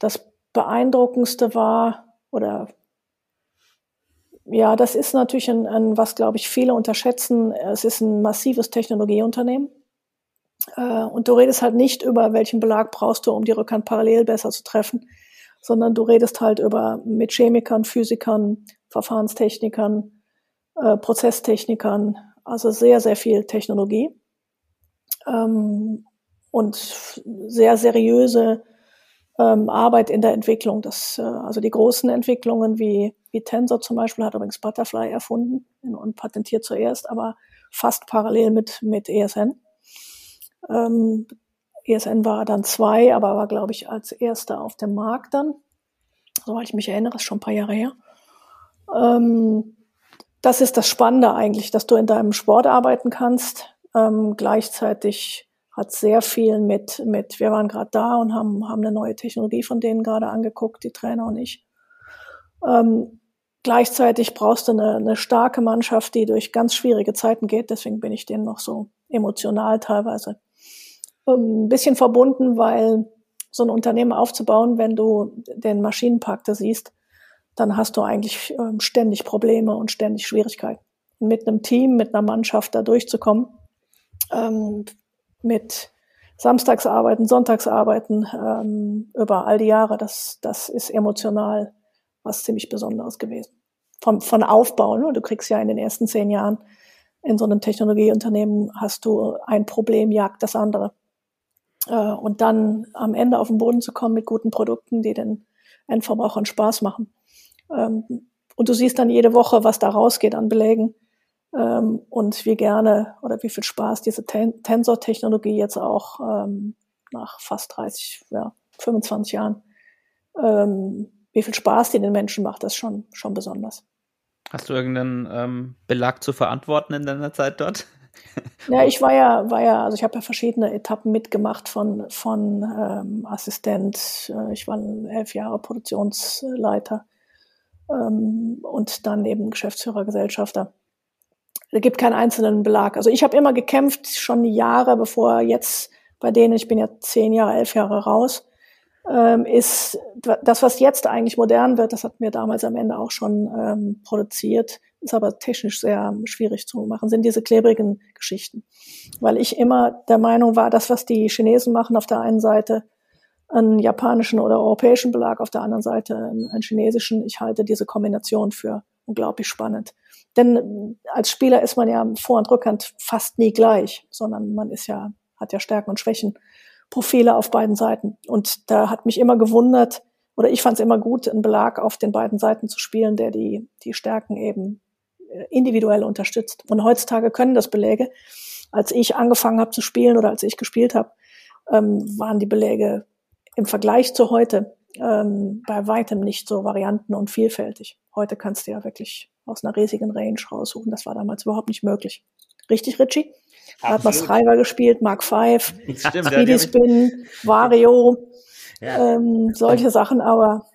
das Beeindruckendste war, oder ja, das ist natürlich ein, ein was, glaube ich, viele unterschätzen. Es ist ein massives Technologieunternehmen. Äh, und du redest halt nicht über, welchen Belag brauchst du, um die Rückhand parallel besser zu treffen, sondern du redest halt über mit Chemikern, Physikern, Verfahrenstechnikern, äh, Prozesstechnikern, also sehr, sehr viel Technologie ähm, und sehr seriöse ähm, Arbeit in der Entwicklung. Das, äh, also die großen Entwicklungen wie, wie Tensor zum Beispiel hat übrigens Butterfly erfunden und patentiert zuerst, aber fast parallel mit, mit ESN. Ähm, ESN war dann zwei, aber war, glaube ich, als erster auf dem Markt dann. Soweit ich mich erinnere, ist schon ein paar Jahre her. Ähm, das ist das Spannende eigentlich, dass du in deinem Sport arbeiten kannst, ähm, gleichzeitig hat sehr viel mit, mit wir waren gerade da und haben, haben eine neue Technologie von denen gerade angeguckt, die Trainer und ich. Ähm, gleichzeitig brauchst du eine, eine starke Mannschaft, die durch ganz schwierige Zeiten geht. Deswegen bin ich denen noch so emotional teilweise ein bisschen verbunden, weil so ein Unternehmen aufzubauen, wenn du den Maschinenpark da siehst, dann hast du eigentlich ähm, ständig Probleme und ständig Schwierigkeiten. mit einem Team, mit einer Mannschaft da durchzukommen, ähm, mit Samstagsarbeiten, Sonntagsarbeiten ähm, über all die Jahre, das, das ist emotional was ziemlich Besonderes gewesen. Von, von Aufbau, ne? du kriegst ja in den ersten zehn Jahren in so einem Technologieunternehmen hast du ein Problem, jagt das andere. Äh, und dann am Ende auf den Boden zu kommen mit guten Produkten, die den Endverbrauchern Spaß machen. Ähm, und du siehst dann jede Woche, was da rausgeht an Belägen ähm, und wie gerne oder wie viel Spaß diese Ten Tensor-Technologie jetzt auch ähm, nach fast 30, ja, 25 Jahren, wie viel Spaß die den Menschen macht, das ist schon, schon besonders. Hast du irgendeinen ähm, Belag zu verantworten in deiner Zeit dort? Ja, ich war ja, war ja, also ich habe ja verschiedene Etappen mitgemacht von, von ähm, Assistent, äh, ich war elf Jahre Produktionsleiter ähm, und dann eben Geschäftsführer, Gesellschafter. Es gibt keinen einzelnen Belag. Also ich habe immer gekämpft, schon Jahre bevor jetzt bei denen, ich bin ja zehn Jahre, elf Jahre raus, ähm, ist das, was jetzt eigentlich modern wird, das hatten wir damals am Ende auch schon ähm, produziert, ist aber technisch sehr schwierig zu machen, sind diese klebrigen Geschichten. Weil ich immer der Meinung war, das, was die Chinesen machen, auf der einen Seite einen japanischen oder europäischen Belag, auf der anderen Seite einen, einen chinesischen, ich halte diese Kombination für unglaublich spannend. Denn als Spieler ist man ja Vor- und Rückhand fast nie gleich, sondern man ist ja, hat ja Stärken und Schwächen. Profile auf beiden Seiten. Und da hat mich immer gewundert, oder ich fand es immer gut, einen Belag auf den beiden Seiten zu spielen, der die, die Stärken eben äh, individuell unterstützt. Und heutzutage können das Beläge. Als ich angefangen habe zu spielen oder als ich gespielt habe, ähm, waren die Beläge im Vergleich zu heute ähm, bei weitem nicht so varianten und vielfältig. Heute kannst du ja wirklich aus einer riesigen Range raussuchen. Das war damals überhaupt nicht möglich. Richtig, Richie? Man Schreiber gespielt, Mark V, Speedy Spin, Vario, ja. ähm, solche Sachen, aber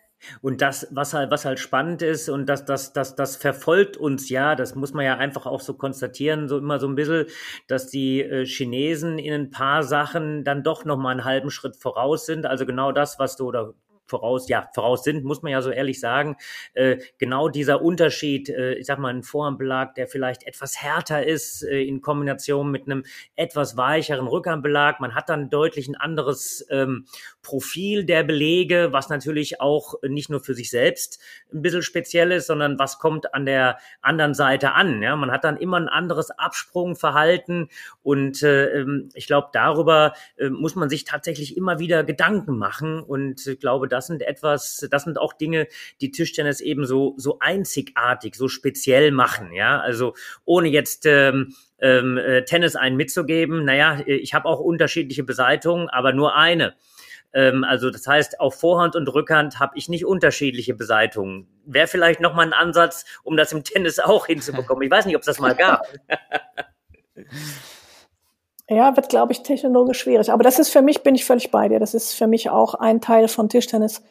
und das, was halt, was halt spannend ist, und das, das, das, das verfolgt uns ja, das muss man ja einfach auch so konstatieren, so immer so ein bisschen, dass die äh, Chinesen in ein paar Sachen dann doch nochmal einen halben Schritt voraus sind. Also genau das, was du, oder voraus, ja, voraus sind, muss man ja so ehrlich sagen. Äh, genau dieser Unterschied, äh, ich sag mal, ein Vorhandbelag, der vielleicht etwas härter ist äh, in Kombination mit einem etwas weicheren Rückhandbelag. Man hat dann deutlich ein anderes ähm, Profil der Belege, was natürlich auch nicht nur für sich selbst ein bisschen speziell ist, sondern was kommt an der anderen Seite an. Ja? Man hat dann immer ein anderes Absprungverhalten und äh, ähm, ich glaube, darüber äh, muss man sich tatsächlich immer wieder Gedanken machen und ich glaube, das sind etwas, das sind auch Dinge, die Tischtennis eben so, so einzigartig, so speziell machen. Ja, also ohne jetzt ähm, ähm, äh, Tennis einen mitzugeben, naja, ich habe auch unterschiedliche Beseitungen, aber nur eine. Ähm, also das heißt, auf Vorhand und Rückhand habe ich nicht unterschiedliche Beseitungen. Wäre vielleicht noch mal ein Ansatz, um das im Tennis auch hinzubekommen. Ich weiß nicht, ob es das mal gab. Ja, wird, glaube ich, technologisch schwierig. Aber das ist für mich, bin ich völlig bei dir. Das ist für mich auch ein Teil von Tischtennis.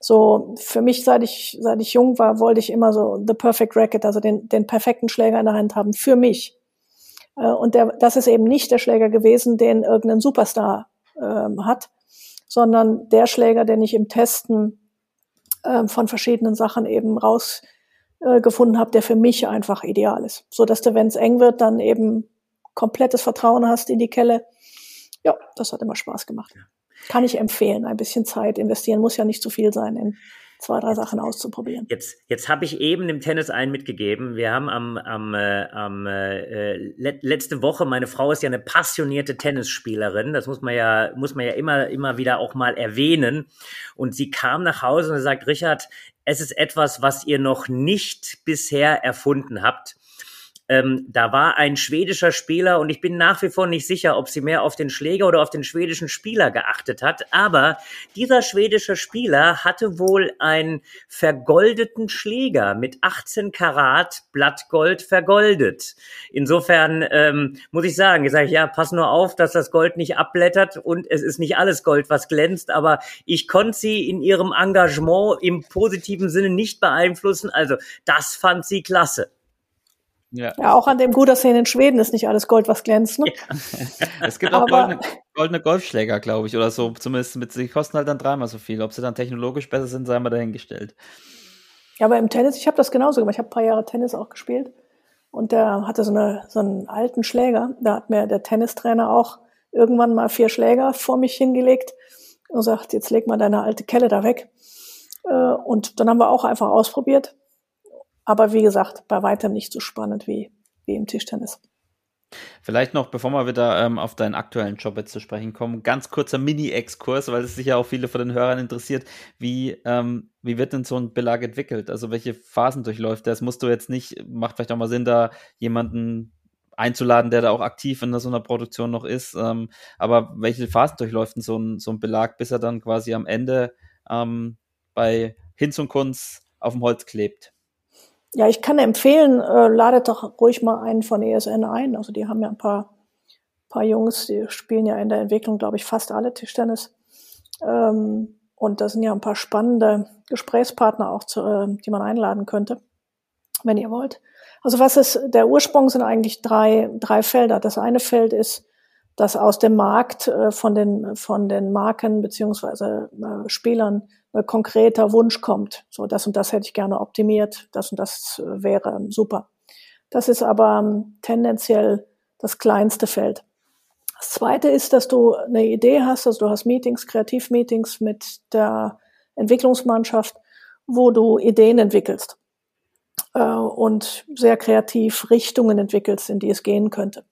So, für mich, seit ich, seit ich jung war, wollte ich immer so the perfect racket, also den, den perfekten Schläger in der Hand haben. Für mich. Äh, und der, das ist eben nicht der Schläger gewesen, den irgendein Superstar ähm, hat, sondern der Schläger, den ich im Testen ähm, von verschiedenen Sachen eben rausgefunden äh, habe, der für mich einfach ideal ist. So dass du, wenn es eng wird, dann eben komplettes Vertrauen hast in die Kelle. Ja, das hat immer Spaß gemacht. Kann ich empfehlen. Ein bisschen Zeit investieren muss ja nicht zu viel sein in zwei, drei Sachen auszuprobieren. Jetzt, jetzt habe ich eben dem Tennis einen mitgegeben. Wir haben am, am, äh, am äh, letzte Woche, meine Frau ist ja eine passionierte Tennisspielerin. Das muss man ja, muss man ja immer, immer wieder auch mal erwähnen. Und sie kam nach Hause und sagt, Richard, es ist etwas, was ihr noch nicht bisher erfunden habt. Ähm, da war ein schwedischer Spieler und ich bin nach wie vor nicht sicher, ob sie mehr auf den Schläger oder auf den schwedischen Spieler geachtet hat. Aber dieser schwedische Spieler hatte wohl einen vergoldeten Schläger mit 18 Karat Blattgold vergoldet. Insofern ähm, muss ich sagen, ich sage ja, pass nur auf, dass das Gold nicht abblättert und es ist nicht alles Gold, was glänzt. Aber ich konnte sie in ihrem Engagement im positiven Sinne nicht beeinflussen. Also das fand sie klasse. Ja. ja. auch an dem gut aussehen in Schweden ist nicht alles Gold, was glänzt. Ne? Ja. es gibt auch goldene, goldene, Golfschläger, glaube ich, oder so. Zumindest mit, sie kosten halt dann dreimal so viel. Ob sie dann technologisch besser sind, sei mal dahingestellt. Ja, aber im Tennis, ich habe das genauso gemacht. Ich habe ein paar Jahre Tennis auch gespielt. Und der hatte so, eine, so einen alten Schläger. Da hat mir der Tennistrainer auch irgendwann mal vier Schläger vor mich hingelegt und sagt, jetzt leg mal deine alte Kelle da weg. Äh, und dann haben wir auch einfach ausprobiert. Aber wie gesagt, bei weitem nicht so spannend wie, wie im Tischtennis. Vielleicht noch, bevor wir wieder ähm, auf deinen aktuellen Job jetzt zu sprechen kommen, ganz kurzer Mini-Exkurs, weil es sicher auch viele von den Hörern interessiert. Wie, ähm, wie wird denn so ein Belag entwickelt? Also welche Phasen durchläuft das? Musst du jetzt nicht, macht vielleicht auch mal Sinn, da jemanden einzuladen, der da auch aktiv in so einer Produktion noch ist. Ähm, aber welche Phasen durchläuft denn so ein, so ein Belag, bis er dann quasi am Ende ähm, bei Hinz und Kunz auf dem Holz klebt? Ja, ich kann empfehlen, äh, ladet doch ruhig mal einen von ESN ein. Also die haben ja ein paar, paar Jungs, die spielen ja in der Entwicklung, glaube ich, fast alle Tischtennis. Ähm, und da sind ja ein paar spannende Gesprächspartner auch, zu, äh, die man einladen könnte, wenn ihr wollt. Also was ist, der Ursprung sind eigentlich drei, drei Felder. Das eine Feld ist, dass aus dem Markt äh, von den, von den Marken beziehungsweise äh, Spielern konkreter Wunsch kommt. So, das und das hätte ich gerne optimiert, das und das äh, wäre super. Das ist aber ähm, tendenziell das kleinste Feld. Das zweite ist, dass du eine Idee hast, also du hast Meetings, Kreativmeetings mit der Entwicklungsmannschaft, wo du Ideen entwickelst äh, und sehr kreativ Richtungen entwickelst, in die es gehen könnte.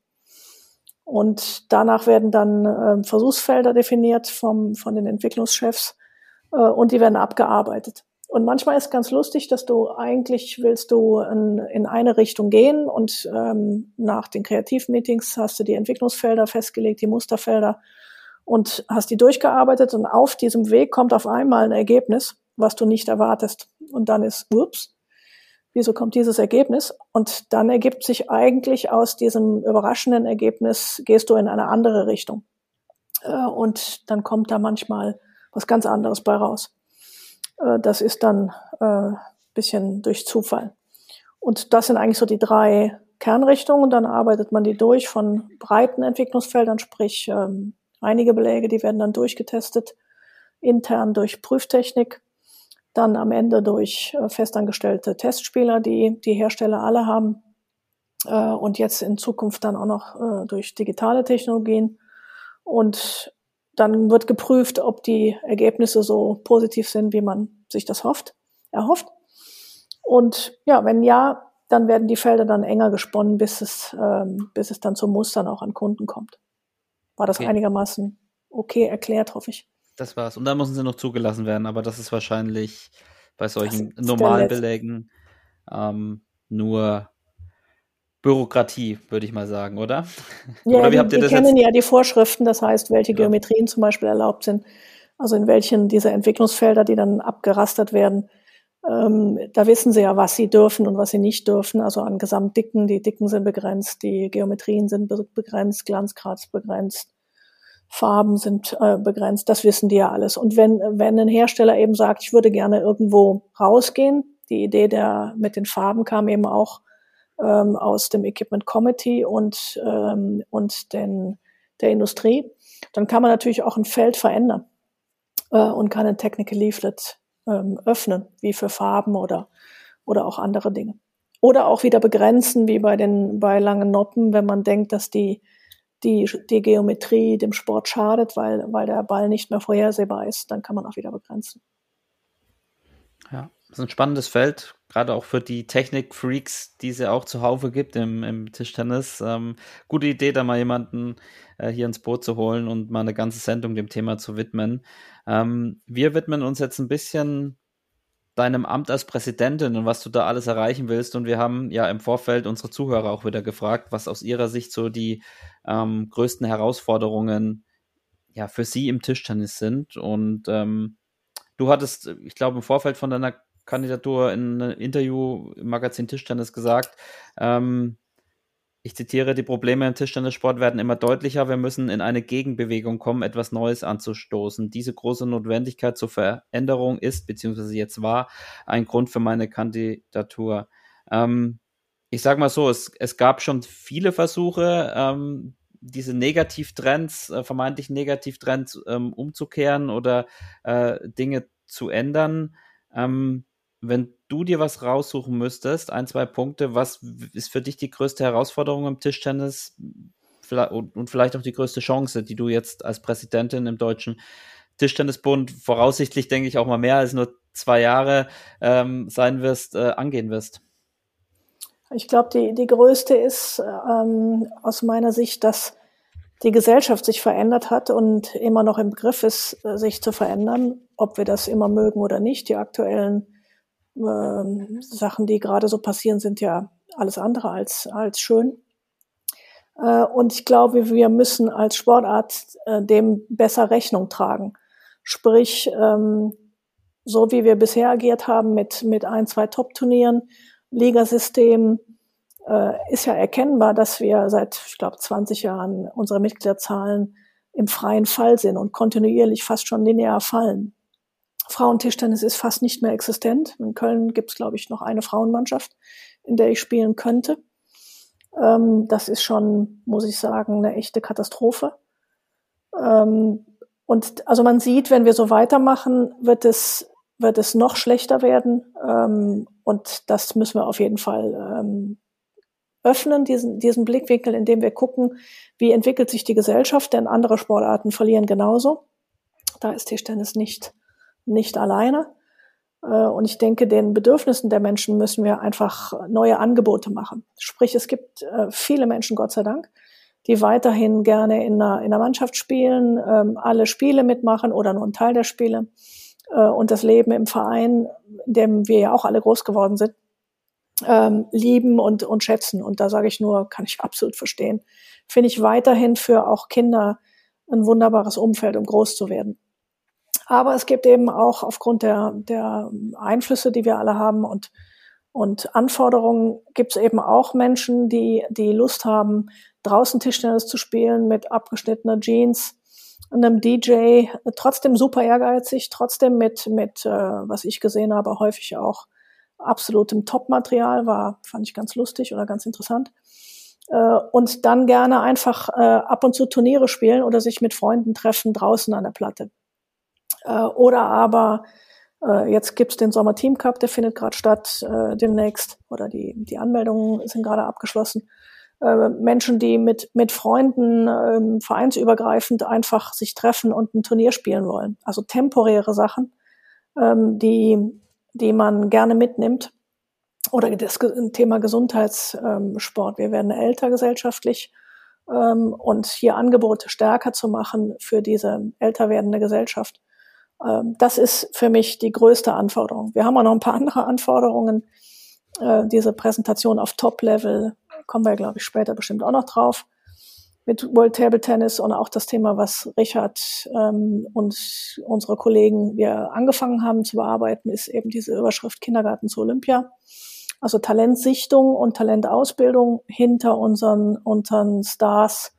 Und danach werden dann äh, Versuchsfelder definiert vom, von den Entwicklungschefs äh, und die werden abgearbeitet. Und manchmal ist ganz lustig, dass du eigentlich willst du in, in eine Richtung gehen und ähm, nach den Kreativmeetings hast du die Entwicklungsfelder festgelegt, die Musterfelder und hast die durchgearbeitet und auf diesem Weg kommt auf einmal ein Ergebnis, was du nicht erwartest. Und dann ist, ups, wieso kommt dieses Ergebnis? Und dann ergibt sich eigentlich aus diesem überraschenden Ergebnis, gehst du in eine andere Richtung. Äh, und dann kommt da manchmal was ganz anderes bei raus. Äh, das ist dann äh, bisschen durch Zufall. Und das sind eigentlich so die drei Kernrichtungen. Dann arbeitet man die durch von breiten Entwicklungsfeldern, sprich ähm, einige Beläge, die werden dann durchgetestet, intern durch Prüftechnik, dann am Ende durch äh, festangestellte Testspieler, die die Hersteller alle haben äh, und jetzt in Zukunft dann auch noch äh, durch digitale Technologien. Und dann wird geprüft, ob die Ergebnisse so positiv sind, wie man sich das hofft, erhofft. Und ja, wenn ja, dann werden die Felder dann enger gesponnen, bis es, ähm, bis es dann zum Mustern auch an Kunden kommt. War das okay. einigermaßen okay erklärt, hoffe ich. Das war's. Und dann müssen sie noch zugelassen werden, aber das ist wahrscheinlich bei solchen normalen Belägen ähm, nur Bürokratie, würde ich mal sagen, oder? Ja, oder wie habt ihr das kennen jetzt? ja die Vorschriften, das heißt, welche ja. Geometrien zum Beispiel erlaubt sind, also in welchen dieser Entwicklungsfelder, die dann abgerastert werden. Ähm, da wissen sie ja, was sie dürfen und was sie nicht dürfen. Also an Gesamtdicken, die Dicken sind begrenzt, die Geometrien sind begrenzt, Glanzgrad begrenzt, Farben sind äh, begrenzt. Das wissen die ja alles. Und wenn, wenn ein Hersteller eben sagt, ich würde gerne irgendwo rausgehen, die Idee der mit den Farben kam eben auch ähm, aus dem Equipment Committee und, ähm, und den, der Industrie, dann kann man natürlich auch ein Feld verändern äh, und kann ein Technical Leaflet ähm, öffnen, wie für Farben oder, oder auch andere Dinge. Oder auch wieder begrenzen, wie bei den bei langen Noppen, wenn man denkt, dass die, die, die Geometrie dem Sport schadet, weil, weil der Ball nicht mehr vorhersehbar ist, dann kann man auch wieder begrenzen. Ja, das ist ein spannendes Feld, gerade auch für die Technik-Freaks, die es ja auch zuhauf gibt im, im Tischtennis. Ähm, gute Idee, da mal jemanden äh, hier ins Boot zu holen und mal eine ganze Sendung dem Thema zu widmen. Ähm, wir widmen uns jetzt ein bisschen deinem Amt als Präsidentin und was du da alles erreichen willst. Und wir haben ja im Vorfeld unsere Zuhörer auch wieder gefragt, was aus ihrer Sicht so die ähm, größten Herausforderungen ja für sie im Tischtennis sind. Und ähm, du hattest, ich glaube, im Vorfeld von deiner Kandidatur in einem Interview im Magazin Tischtennis gesagt. Ähm, ich zitiere, die Probleme im Tischtennissport werden immer deutlicher. Wir müssen in eine Gegenbewegung kommen, etwas Neues anzustoßen. Diese große Notwendigkeit zur Veränderung ist, beziehungsweise jetzt war, ein Grund für meine Kandidatur. Ähm, ich sag mal so, es, es gab schon viele Versuche, ähm, diese Negativtrends, äh, vermeintlich Negativtrends ähm, umzukehren oder äh, Dinge zu ändern. Ähm, wenn du dir was raussuchen müsstest, ein, zwei Punkte, was ist für dich die größte Herausforderung im Tischtennis und vielleicht auch die größte Chance, die du jetzt als Präsidentin im Deutschen Tischtennisbund voraussichtlich, denke ich, auch mal mehr als nur zwei Jahre ähm, sein wirst, äh, angehen wirst? Ich glaube, die, die größte ist ähm, aus meiner Sicht, dass die Gesellschaft sich verändert hat und immer noch im Begriff ist, äh, sich zu verändern, ob wir das immer mögen oder nicht. Die aktuellen ähm, Sachen, die gerade so passieren, sind ja alles andere als, als schön. Äh, und ich glaube, wir müssen als Sportart äh, dem besser Rechnung tragen. Sprich, ähm, so wie wir bisher agiert haben mit, mit ein, zwei Top-Turnieren, Ligasystem, äh, ist ja erkennbar, dass wir seit, ich glaube, 20 Jahren unsere Mitgliederzahlen im freien Fall sind und kontinuierlich fast schon linear fallen. Frauentischtennis ist fast nicht mehr existent. In Köln gibt es, glaube ich, noch eine Frauenmannschaft, in der ich spielen könnte. Ähm, das ist schon, muss ich sagen, eine echte Katastrophe. Ähm, und also man sieht, wenn wir so weitermachen, wird es, wird es noch schlechter werden. Ähm, und das müssen wir auf jeden Fall ähm, öffnen, diesen, diesen Blickwinkel, indem wir gucken, wie entwickelt sich die Gesellschaft, denn andere Sportarten verlieren genauso. Da ist Tischtennis nicht, nicht alleine. Äh, und ich denke, den Bedürfnissen der Menschen müssen wir einfach neue Angebote machen. Sprich, es gibt äh, viele Menschen, Gott sei Dank, die weiterhin gerne in einer, in einer Mannschaft spielen, ähm, alle Spiele mitmachen oder nur einen Teil der Spiele äh, und das Leben im Verein, in dem wir ja auch alle groß geworden sind, ähm, lieben und, und schätzen. Und da sage ich nur, kann ich absolut verstehen. Finde ich weiterhin für auch Kinder ein wunderbares Umfeld, um groß zu werden. Aber es gibt eben auch aufgrund der, der Einflüsse, die wir alle haben und, und Anforderungen, gibt es eben auch Menschen, die, die Lust haben, draußen Tischtennis zu spielen mit abgeschnittener Jeans, einem DJ, trotzdem super ehrgeizig, trotzdem mit, mit äh, was ich gesehen habe, häufig auch absolutem Top-Material, war, fand ich ganz lustig oder ganz interessant. Äh, und dann gerne einfach äh, ab und zu Turniere spielen oder sich mit Freunden treffen draußen an der Platte. Äh, oder aber äh, jetzt gibt's den Sommer Team Cup, der findet gerade statt äh, demnächst oder die, die Anmeldungen sind gerade abgeschlossen. Äh, Menschen, die mit, mit Freunden ähm, vereinsübergreifend einfach sich treffen und ein Turnier spielen wollen. Also temporäre Sachen, ähm, die die man gerne mitnimmt. Oder das Thema Gesundheitssport. Wir werden älter gesellschaftlich ähm, und hier Angebote stärker zu machen für diese älter werdende Gesellschaft. Ähm, das ist für mich die größte Anforderung. Wir haben auch noch ein paar andere Anforderungen. Äh, diese Präsentation auf Top-Level kommen wir, glaube ich, später bestimmt auch noch drauf mit World Table Tennis und auch das Thema, was Richard ähm, und unsere Kollegen wir angefangen haben zu bearbeiten, ist eben diese Überschrift Kindergarten zu Olympia. Also Talentsichtung und Talentausbildung hinter unseren, unseren Stars,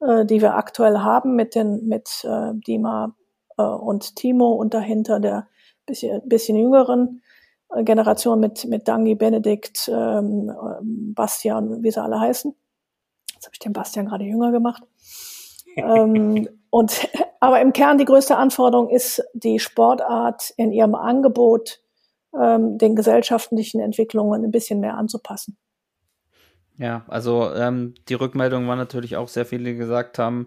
äh, die wir aktuell haben mit den mit äh, Dima äh, und Timo und dahinter der bisschen, bisschen jüngeren äh, Generation mit mit Dangi, Benedikt, ähm, ähm Bastian, wie sie alle heißen Jetzt habe ich den Bastian gerade jünger gemacht. ähm, und, aber im Kern die größte Anforderung ist, die Sportart in ihrem Angebot ähm, den gesellschaftlichen Entwicklungen ein bisschen mehr anzupassen. Ja, also ähm, die Rückmeldung war natürlich auch sehr viele gesagt haben,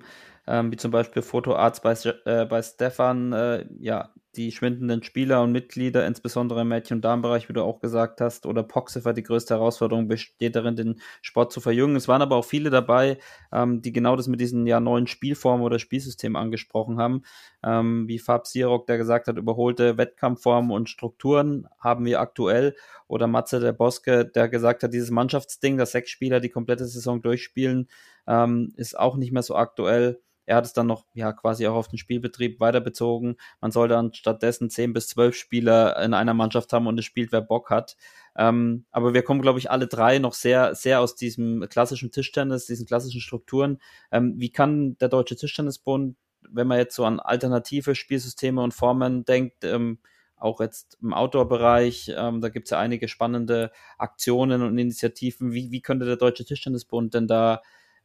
ähm, wie zum Beispiel Fotoarzt bei, äh, bei Stefan, äh, ja, die schwindenden Spieler und Mitglieder, insbesondere im Mädchen- und Damenbereich, wie du auch gesagt hast, oder Poxefer, die größte Herausforderung besteht darin, den Sport zu verjüngen. Es waren aber auch viele dabei, ähm, die genau das mit diesen ja neuen Spielformen oder Spielsystemen angesprochen haben, ähm, wie Fab Sirok, der gesagt hat, überholte Wettkampfformen und Strukturen haben wir aktuell, oder Matze der Boske, der gesagt hat, dieses Mannschaftsding, dass sechs Spieler die komplette Saison durchspielen, ähm, ist auch nicht mehr so aktuell. Er hat es dann noch ja quasi auch auf den Spielbetrieb weiterbezogen. Man soll dann stattdessen zehn bis zwölf Spieler in einer Mannschaft haben und es spielt, wer Bock hat. Ähm, aber wir kommen, glaube ich, alle drei noch sehr, sehr aus diesem klassischen Tischtennis, diesen klassischen Strukturen. Ähm, wie kann der Deutsche Tischtennisbund, wenn man jetzt so an alternative Spielsysteme und Formen denkt, ähm, auch jetzt im Outdoor-Bereich. Ähm, da gibt es ja einige spannende Aktionen und Initiativen. Wie, wie könnte der Deutsche Tischtennisbund denn da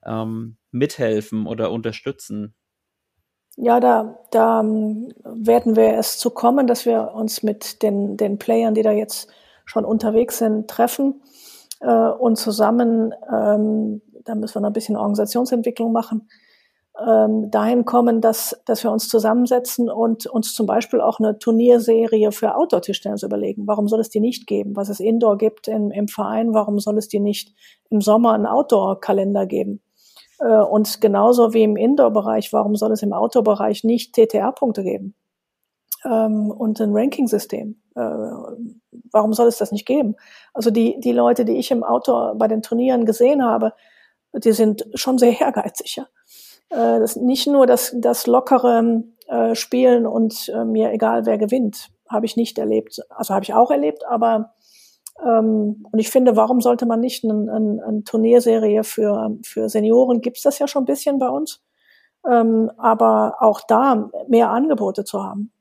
ähm, mithelfen oder unterstützen? Ja, da, da ähm, werden wir es zu kommen, dass wir uns mit den, den Playern, die da jetzt schon unterwegs sind, treffen äh, und zusammen, ähm, da müssen wir noch ein bisschen Organisationsentwicklung machen, ähm, dahin kommen, dass, dass wir uns zusammensetzen und uns zum Beispiel auch eine Turnierserie für Outdoor-Tischtennis überlegen. Warum soll es die nicht geben? Was es Indoor gibt im, im Verein, warum soll es die nicht im Sommer einen Outdoor-Kalender geben? Äh, und genauso wie im Indoor-Bereich, warum soll es im Outdoor-Bereich nicht TTA-Punkte geben? Ähm, und ein Ranking-System. Äh, warum soll es das nicht geben? Also die, die Leute, die ich im Outdoor bei den Turnieren gesehen habe, die sind schon sehr ehrgeizig. Ja? äh, das nicht nur das, das lockere Spielen und mir egal wer gewinnt, habe ich nicht erlebt. Also habe ich auch erlebt, aber ähm, und ich finde, warum sollte man nicht eine ein, ein Turnierserie für, für Senioren, gibt's das ja schon ein bisschen bei uns, ähm, aber auch da mehr Angebote zu haben.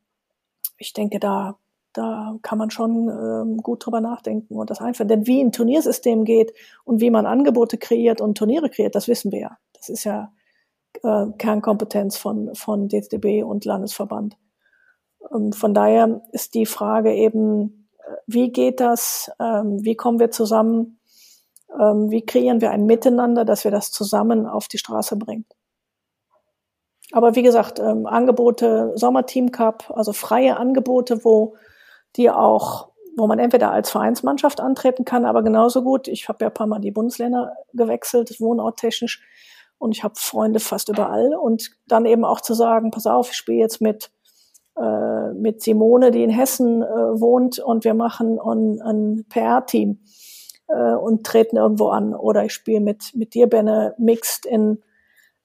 Ich denke, da, da kann man schon ähm, gut drüber nachdenken und das einführen. Denn wie ein Turniersystem geht und wie man Angebote kreiert und Turniere kreiert, das wissen wir ja. Das ist ja äh, Kernkompetenz von, von DTB und Landesverband. Ähm, von daher ist die Frage eben, wie geht das, ähm, wie kommen wir zusammen, ähm, wie kreieren wir ein Miteinander, dass wir das zusammen auf die Straße bringen. Aber wie gesagt, ähm, Angebote, Sommerteam Cup, also freie Angebote, wo die auch, wo man entweder als Vereinsmannschaft antreten kann, aber genauso gut, ich habe ja ein paar Mal die Bundesländer gewechselt, wohnorttechnisch, und ich habe Freunde fast überall. Und dann eben auch zu sagen, pass auf, ich spiele jetzt mit äh, mit Simone, die in Hessen äh, wohnt und wir machen ein, ein PR-Team äh, und treten irgendwo an oder ich spiele mit mit dir Benne mixed in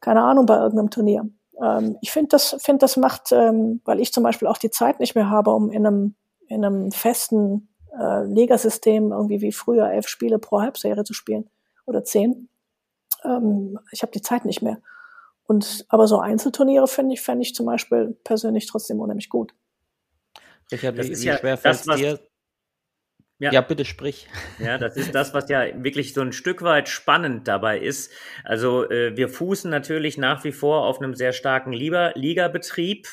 keine Ahnung bei irgendeinem Turnier. Ähm, ich finde das finde das macht, ähm, weil ich zum Beispiel auch die Zeit nicht mehr habe, um in einem in einem festen äh, Ligasystem irgendwie wie früher elf Spiele pro Halbserie zu spielen oder zehn ähm, ich habe die Zeit nicht mehr. Und aber so Einzelturniere finde ich, fände ich zum Beispiel persönlich trotzdem unheimlich gut. Richard, wie, wie ja schwer fällt dir? Ja. ja. bitte sprich. Ja, das ist das, was ja wirklich so ein Stück weit spannend dabei ist. Also äh, wir fußen natürlich nach wie vor auf einem sehr starken Liga-Betrieb.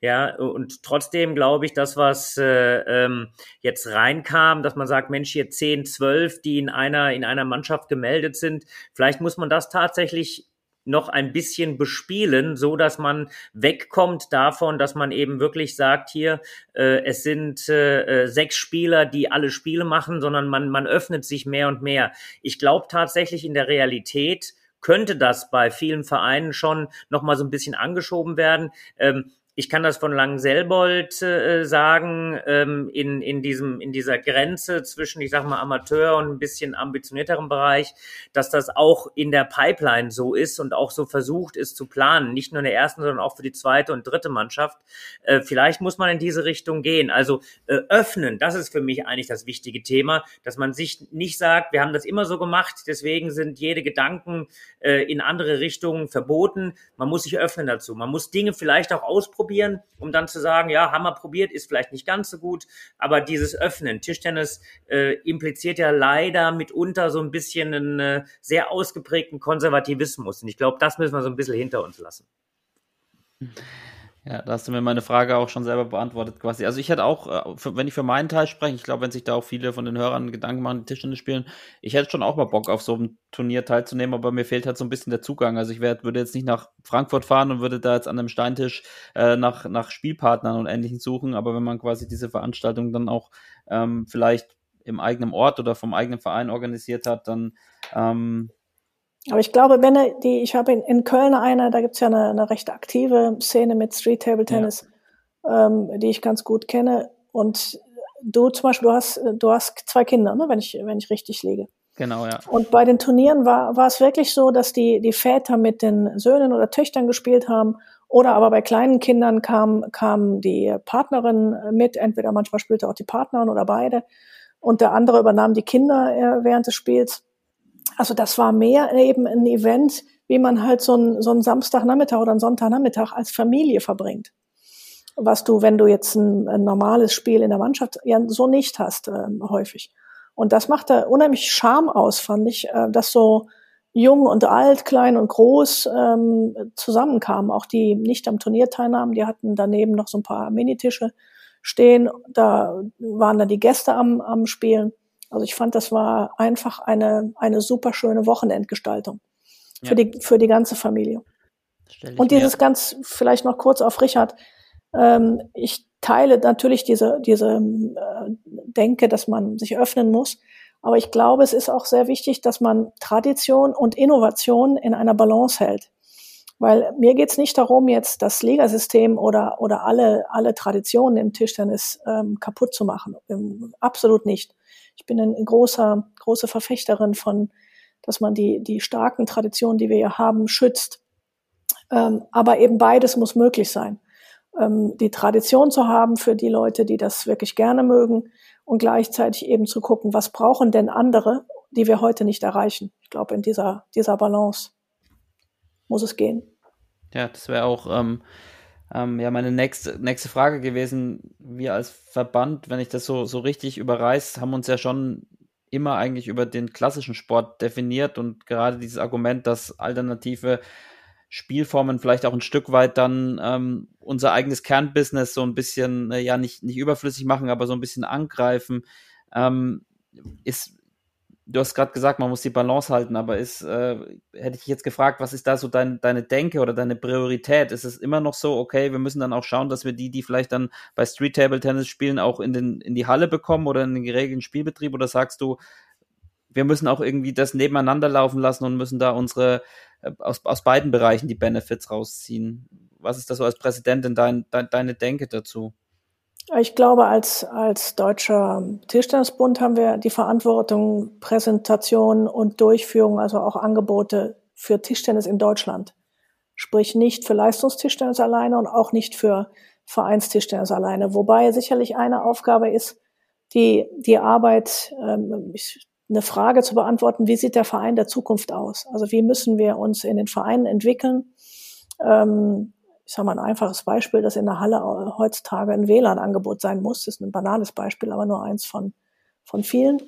Ja, und trotzdem glaube ich, das, was äh, ähm, jetzt reinkam, dass man sagt, Mensch, hier 10, 12, die in einer, in einer Mannschaft gemeldet sind, vielleicht muss man das tatsächlich noch ein bisschen bespielen, so dass man wegkommt davon, dass man eben wirklich sagt, hier, äh, es sind äh, sechs Spieler, die alle Spiele machen, sondern man, man öffnet sich mehr und mehr. Ich glaube tatsächlich in der Realität könnte das bei vielen Vereinen schon noch mal so ein bisschen angeschoben werden. Ähm, ich kann das von Langenselbold äh, sagen, ähm, in, in, diesem, in dieser Grenze zwischen, ich sag mal, Amateur und ein bisschen ambitionierterem Bereich, dass das auch in der Pipeline so ist und auch so versucht ist zu planen, nicht nur in der ersten, sondern auch für die zweite und dritte Mannschaft. Äh, vielleicht muss man in diese Richtung gehen. Also äh, öffnen, das ist für mich eigentlich das wichtige Thema, dass man sich nicht sagt, wir haben das immer so gemacht, deswegen sind jede Gedanken äh, in andere Richtungen verboten. Man muss sich öffnen dazu. Man muss Dinge vielleicht auch ausprobieren ausprobieren, um dann zu sagen, ja, haben wir probiert, ist vielleicht nicht ganz so gut, aber dieses Öffnen, Tischtennis äh, impliziert ja leider mitunter so ein bisschen einen äh, sehr ausgeprägten Konservativismus. Und ich glaube, das müssen wir so ein bisschen hinter uns lassen. Ja, da hast du mir meine Frage auch schon selber beantwortet quasi. Also ich hätte auch, äh, wenn ich für meinen Teil spreche, ich glaube, wenn sich da auch viele von den Hörern Gedanken machen, die Tischtennis spielen, ich hätte schon auch mal Bock auf so einem Turnier teilzunehmen, aber mir fehlt halt so ein bisschen der Zugang. Also ich werd, würde jetzt nicht nach Frankfurt fahren und würde da jetzt an einem Steintisch äh, nach, nach Spielpartnern und Ähnlichem suchen, aber wenn man quasi diese Veranstaltung dann auch ähm, vielleicht im eigenen Ort oder vom eigenen Verein organisiert hat, dann ähm, aber ich glaube, wenn er die, ich habe in, in Köln eine, da gibt's ja eine, eine recht aktive Szene mit Street Table Tennis, ja. ähm, die ich ganz gut kenne. Und du zum Beispiel, du hast, du hast zwei Kinder, ne, wenn ich, wenn ich richtig liege. Genau, ja. Und bei den Turnieren war, war es wirklich so, dass die, die Väter mit den Söhnen oder Töchtern gespielt haben. Oder aber bei kleinen Kindern kam, kam die Partnerin mit, entweder manchmal spielte auch die Partnerin oder beide. Und der andere übernahm die Kinder äh, während des Spiels. Also das war mehr eben ein Event, wie man halt so einen, so einen Samstagnachmittag oder einen Sonntagnachmittag als Familie verbringt. was du, wenn du jetzt ein, ein normales Spiel in der Mannschaft ja so nicht hast, äh, häufig. Und das macht da unheimlich Charme aus, fand ich, äh, dass so jung und alt, klein und groß ähm, zusammenkamen. Auch die nicht am Turnier teilnahmen, die hatten daneben noch so ein paar Minitische stehen. Da waren dann die Gäste am, am Spielen. Also ich fand, das war einfach eine, eine super schöne Wochenendgestaltung für, ja. die, für die ganze Familie. Und dieses ganz, vielleicht noch kurz auf Richard. Ähm, ich teile natürlich diese, diese äh, Denke, dass man sich öffnen muss. Aber ich glaube, es ist auch sehr wichtig, dass man Tradition und Innovation in einer Balance hält. Weil mir geht's nicht darum, jetzt das Ligasystem oder, oder alle, alle Traditionen im Tischtennis ähm, kaputt zu machen. Ähm, absolut nicht. Ich bin ein großer, große Verfechterin von, dass man die, die starken Traditionen, die wir hier haben, schützt. Ähm, aber eben beides muss möglich sein. Ähm, die Tradition zu haben für die Leute, die das wirklich gerne mögen und gleichzeitig eben zu gucken, was brauchen denn andere, die wir heute nicht erreichen. Ich glaube, in dieser, dieser Balance muss es gehen. Ja, das wäre auch ähm, ähm, ja meine nächste, nächste Frage gewesen. Wir als Verband, wenn ich das so, so richtig überreiß, haben uns ja schon immer eigentlich über den klassischen Sport definiert und gerade dieses Argument, dass alternative Spielformen vielleicht auch ein Stück weit dann ähm, unser eigenes Kernbusiness so ein bisschen, äh, ja, nicht, nicht überflüssig machen, aber so ein bisschen angreifen, ähm, ist, du hast gerade gesagt, man muss die Balance halten, aber ist, äh, hätte ich jetzt gefragt, was ist da so dein, deine Denke oder deine Priorität? Ist es immer noch so, okay, wir müssen dann auch schauen, dass wir die, die vielleicht dann bei Street Table Tennis spielen, auch in, den, in die Halle bekommen oder in den geregelten Spielbetrieb? Oder sagst du, wir müssen auch irgendwie das nebeneinander laufen lassen und müssen da unsere äh, aus, aus beiden Bereichen die Benefits rausziehen. Was ist das so als Präsidentin dein, dein, deine Denke dazu? Ich glaube, als, als Deutscher Tischtennisbund haben wir die Verantwortung, Präsentation und Durchführung, also auch Angebote für Tischtennis in Deutschland. Sprich nicht für Leistungstischtennis alleine und auch nicht für Vereinstischtennis alleine. Wobei sicherlich eine Aufgabe ist, die, die Arbeit, ähm, ich, eine Frage zu beantworten, wie sieht der Verein der Zukunft aus? Also wie müssen wir uns in den Vereinen entwickeln? Ähm, ich sage mal ein einfaches Beispiel, dass in der Halle heutzutage ein WLAN-Angebot sein muss. Das ist ein banales Beispiel, aber nur eins von, von vielen.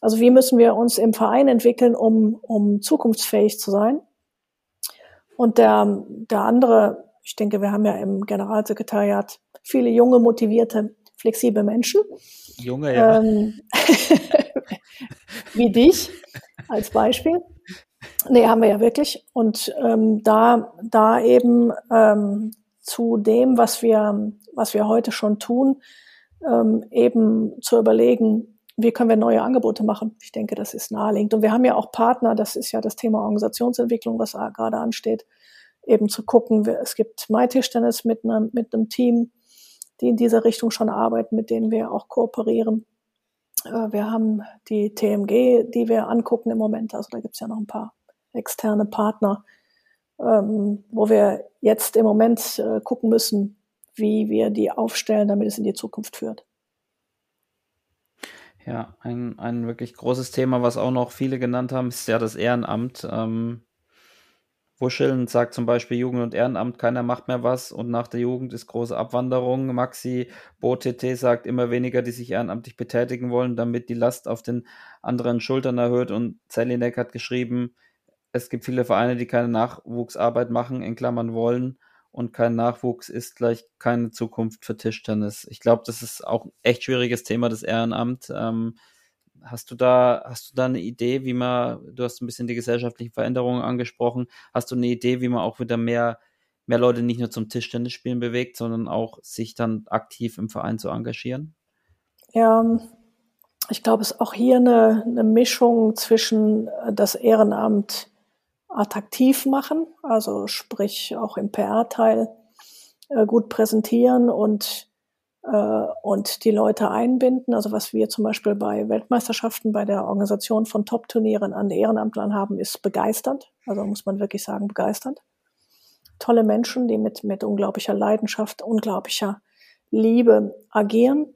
Also wie müssen wir uns im Verein entwickeln, um, um zukunftsfähig zu sein? Und der, der andere, ich denke, wir haben ja im Generalsekretariat viele junge, motivierte, flexible Menschen. Junge, ja. Ähm, wie dich als Beispiel. Nee, haben wir ja wirklich. Und ähm, da, da eben ähm, zu dem, was wir, was wir heute schon tun, ähm, eben zu überlegen, wie können wir neue Angebote machen. Ich denke, das ist naheliegend. Und wir haben ja auch Partner, das ist ja das Thema Organisationsentwicklung, was gerade ansteht, eben zu gucken, es gibt MyTischtennis mit einem, mit einem Team, die in dieser Richtung schon arbeiten, mit denen wir auch kooperieren. Äh, wir haben die TMG, die wir angucken im Moment. Also da gibt es ja noch ein paar externe Partner, ähm, wo wir jetzt im Moment äh, gucken müssen, wie wir die aufstellen, damit es in die Zukunft führt. Ja, ein, ein wirklich großes Thema, was auch noch viele genannt haben, ist ja das Ehrenamt. Ähm, Wuscheln sagt zum Beispiel Jugend und Ehrenamt, keiner macht mehr was und nach der Jugend ist große Abwanderung. Maxi BoTT sagt immer weniger, die sich ehrenamtlich betätigen wollen, damit die Last auf den anderen Schultern erhöht und Zelinek hat geschrieben, es gibt viele Vereine, die keine Nachwuchsarbeit machen, in Klammern wollen und kein Nachwuchs ist gleich keine Zukunft für Tischtennis. Ich glaube, das ist auch ein echt schwieriges Thema, das Ehrenamt. Ähm, Hast du da, hast du da eine Idee, wie man, du hast ein bisschen die gesellschaftlichen Veränderungen angesprochen, hast du eine Idee, wie man auch wieder mehr, mehr Leute nicht nur zum Tischtennisspielen bewegt, sondern auch sich dann aktiv im Verein zu engagieren? Ja, ich glaube, es ist auch hier eine, eine Mischung zwischen äh, das Ehrenamt attraktiv machen, also sprich auch im PR-Teil äh, gut präsentieren und äh, und die Leute einbinden. Also was wir zum Beispiel bei Weltmeisterschaften, bei der Organisation von Top-Turnieren an Ehrenamtlern haben, ist begeisternd. Also muss man wirklich sagen, begeisternd. Tolle Menschen, die mit, mit unglaublicher Leidenschaft, unglaublicher Liebe agieren.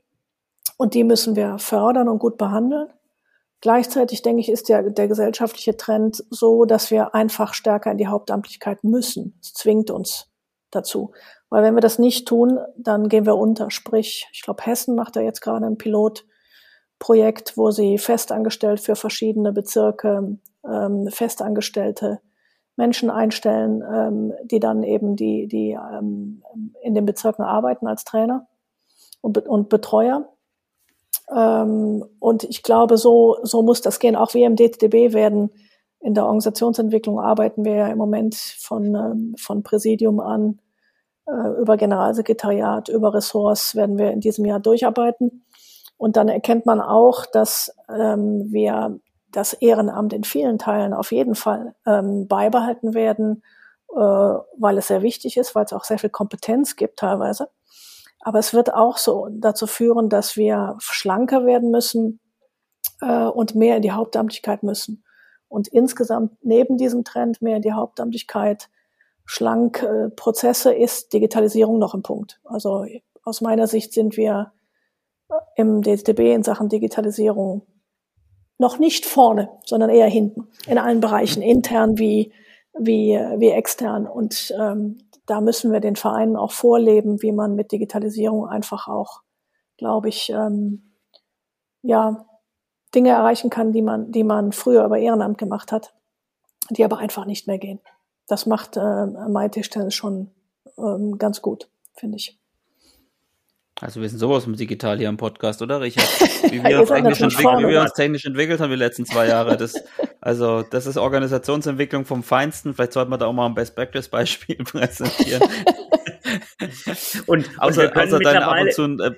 Und die müssen wir fördern und gut behandeln. Gleichzeitig denke ich, ist der, der gesellschaftliche Trend so, dass wir einfach stärker in die Hauptamtlichkeit müssen. Es zwingt uns dazu. Weil wenn wir das nicht tun, dann gehen wir unter. Sprich, ich glaube, Hessen macht da jetzt gerade ein Pilotprojekt, wo sie festangestellt für verschiedene Bezirke ähm, festangestellte Menschen einstellen, ähm, die dann eben die, die ähm, in den Bezirken arbeiten als Trainer und, und Betreuer. Ähm, und ich glaube, so, so muss das gehen. Auch wir im DTDB werden in der Organisationsentwicklung arbeiten wir ja im Moment von, ähm, von Präsidium an äh, über Generalsekretariat, über Ressorts werden wir in diesem Jahr durcharbeiten. Und dann erkennt man auch, dass ähm, wir das Ehrenamt in vielen Teilen auf jeden Fall ähm, beibehalten werden, äh, weil es sehr wichtig ist, weil es auch sehr viel Kompetenz gibt teilweise. Aber es wird auch so dazu führen, dass wir schlanker werden müssen äh, und mehr in die Hauptamtlichkeit müssen. Und insgesamt neben diesem Trend mehr in die Hauptamtlichkeit schlank äh, Prozesse ist Digitalisierung noch ein Punkt. Also aus meiner Sicht sind wir im DTB in Sachen Digitalisierung noch nicht vorne, sondern eher hinten in allen Bereichen, intern wie, wie, wie extern. Und ähm, da müssen wir den Vereinen auch vorleben, wie man mit Digitalisierung einfach auch, glaube ich, ähm, ja, Dinge erreichen kann, die man, die man früher über Ehrenamt gemacht hat, die aber einfach nicht mehr gehen. Das macht äh, MyTischtennis schon ähm, ganz gut, finde ich. Also wir sind sowas mit digital hier im Podcast, oder Richard? Wie wir, uns, technisch wie wir uns technisch entwickelt haben die letzten zwei Jahre. Das, also das ist Organisationsentwicklung vom Feinsten. Vielleicht sollte man da auch mal ein Best-Practice-Beispiel präsentieren. und, außer, und außer deine ab und zu äh,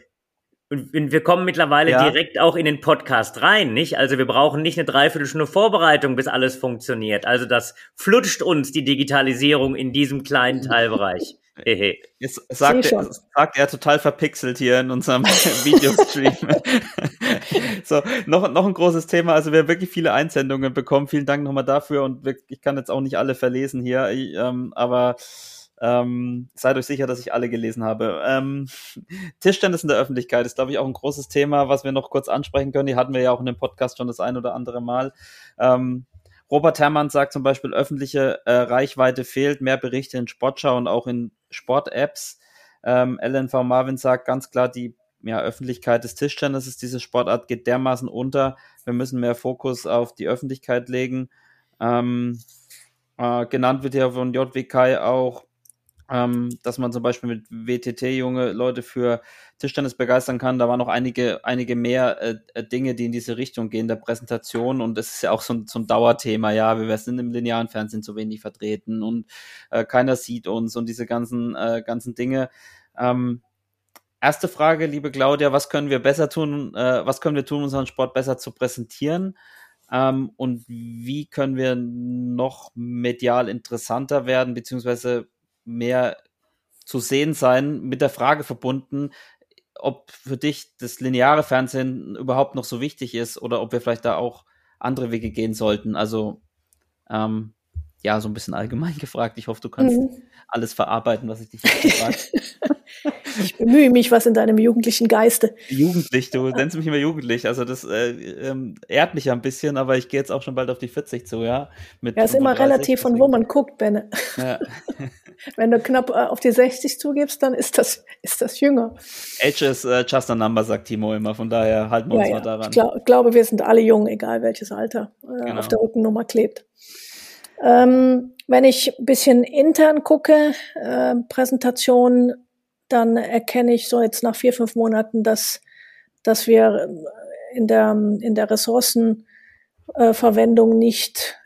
und wir kommen mittlerweile ja. direkt auch in den Podcast rein, nicht? Also wir brauchen nicht eine Dreiviertelstunde Vorbereitung, bis alles funktioniert. Also das flutscht uns die Digitalisierung in diesem kleinen Teilbereich. Jetzt sagt er, sagt er total verpixelt hier in unserem Videostream. so, noch, noch ein großes Thema. Also wir haben wirklich viele Einsendungen bekommen. Vielen Dank nochmal dafür. Und ich kann jetzt auch nicht alle verlesen hier, ich, ähm, aber ähm, seid euch sicher, dass ich alle gelesen habe. Ähm, Tischtennis in der Öffentlichkeit ist, glaube ich, auch ein großes Thema, was wir noch kurz ansprechen können. Die hatten wir ja auch in dem Podcast schon das ein oder andere Mal. Ähm, Robert Herrmann sagt zum Beispiel, öffentliche äh, Reichweite fehlt, mehr Berichte in Sportschau und auch in Sport-Apps. Ähm, LNV Marvin sagt ganz klar, die ja, Öffentlichkeit des Tischtennisses, diese Sportart geht dermaßen unter. Wir müssen mehr Fokus auf die Öffentlichkeit legen. Ähm, äh, genannt wird ja von JWK auch ähm, dass man zum Beispiel mit WTT junge Leute für Tischtennis begeistern kann. Da waren noch einige, einige mehr äh, äh, Dinge, die in diese Richtung gehen, der Präsentation. Und es ist ja auch so ein, so ein Dauerthema. Ja, wir sind im linearen Fernsehen zu wenig vertreten und äh, keiner sieht uns und diese ganzen, äh, ganzen Dinge. Ähm, erste Frage, liebe Claudia, was können wir besser tun, äh, was können wir tun, unseren Sport besser zu präsentieren? Ähm, und wie können wir noch medial interessanter werden, beziehungsweise mehr zu sehen sein, mit der Frage verbunden, ob für dich das lineare Fernsehen überhaupt noch so wichtig ist oder ob wir vielleicht da auch andere Wege gehen sollten. Also ähm, ja, so ein bisschen allgemein gefragt. Ich hoffe, du kannst mhm. alles verarbeiten, was ich dich jetzt gefragt Ich bemühe mich, was in deinem jugendlichen Geiste. Jugendlich, du nennst mich immer jugendlich. Also das äh, ähm, ehrt mich ja ein bisschen, aber ich gehe jetzt auch schon bald auf die 40 zu, ja. Mit ja, ist immer relativ von wo man guckt, Benne. Ja. Wenn du knapp äh, auf die 60 zugibst, dann ist das, ist das jünger. Age is uh, just a number, sagt Timo immer. Von daher halten wir ja, uns mal daran. Ich glaub, glaube, wir sind alle jung, egal welches Alter äh, genau. auf der Rückennummer klebt. Ähm, wenn ich ein bisschen intern gucke, äh, Präsentation, dann erkenne ich so jetzt nach vier, fünf Monaten, dass, dass wir in der, in der Ressourcenverwendung äh, nicht, äh,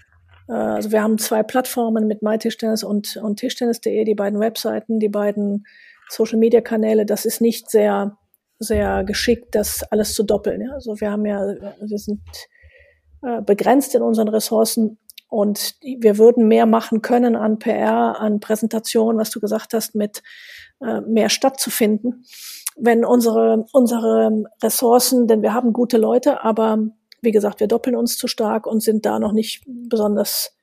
also wir haben zwei Plattformen mit MyTischtennis und, und Tischtennis.de, die beiden Webseiten, die beiden Social Media Kanäle, das ist nicht sehr, sehr geschickt, das alles zu doppeln. Ja? Also wir haben ja, wir sind äh, begrenzt in unseren Ressourcen und wir würden mehr machen können an PR, an Präsentation, was du gesagt hast, mit äh, mehr stattzufinden. Wenn unsere, unsere Ressourcen, denn wir haben gute Leute, aber wie gesagt, wir doppeln uns zu stark und sind da noch nicht besonders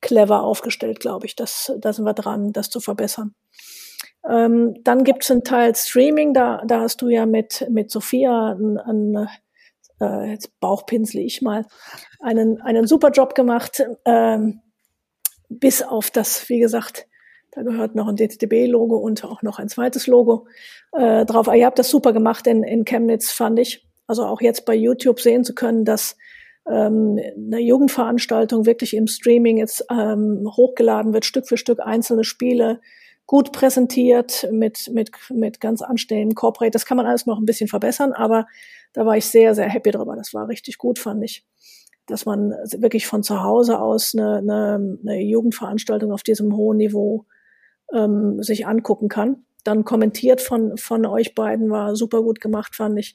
clever aufgestellt, glaube ich. Das, da sind wir dran, das zu verbessern. Ähm, dann gibt es einen Teil Streaming, da, da hast du ja mit, mit Sophia einen, einen äh, jetzt bauchpinsel ich mal, einen, einen super Job gemacht, ähm, bis auf das, wie gesagt, Da gehört noch ein DTB-Logo und auch noch ein zweites Logo äh, drauf. Aber ihr habt das super gemacht in, in Chemnitz, fand ich. Also auch jetzt bei YouTube sehen zu können, dass ähm, eine Jugendveranstaltung wirklich im Streaming jetzt ähm, hochgeladen wird, Stück für Stück einzelne Spiele gut präsentiert mit, mit, mit ganz anständigem Corporate. Das kann man alles noch ein bisschen verbessern, aber da war ich sehr, sehr happy drüber. Das war richtig gut, fand ich. Dass man wirklich von zu Hause aus eine, eine, eine Jugendveranstaltung auf diesem hohen Niveau ähm, sich angucken kann. Dann kommentiert von, von euch beiden war super gut gemacht, fand ich.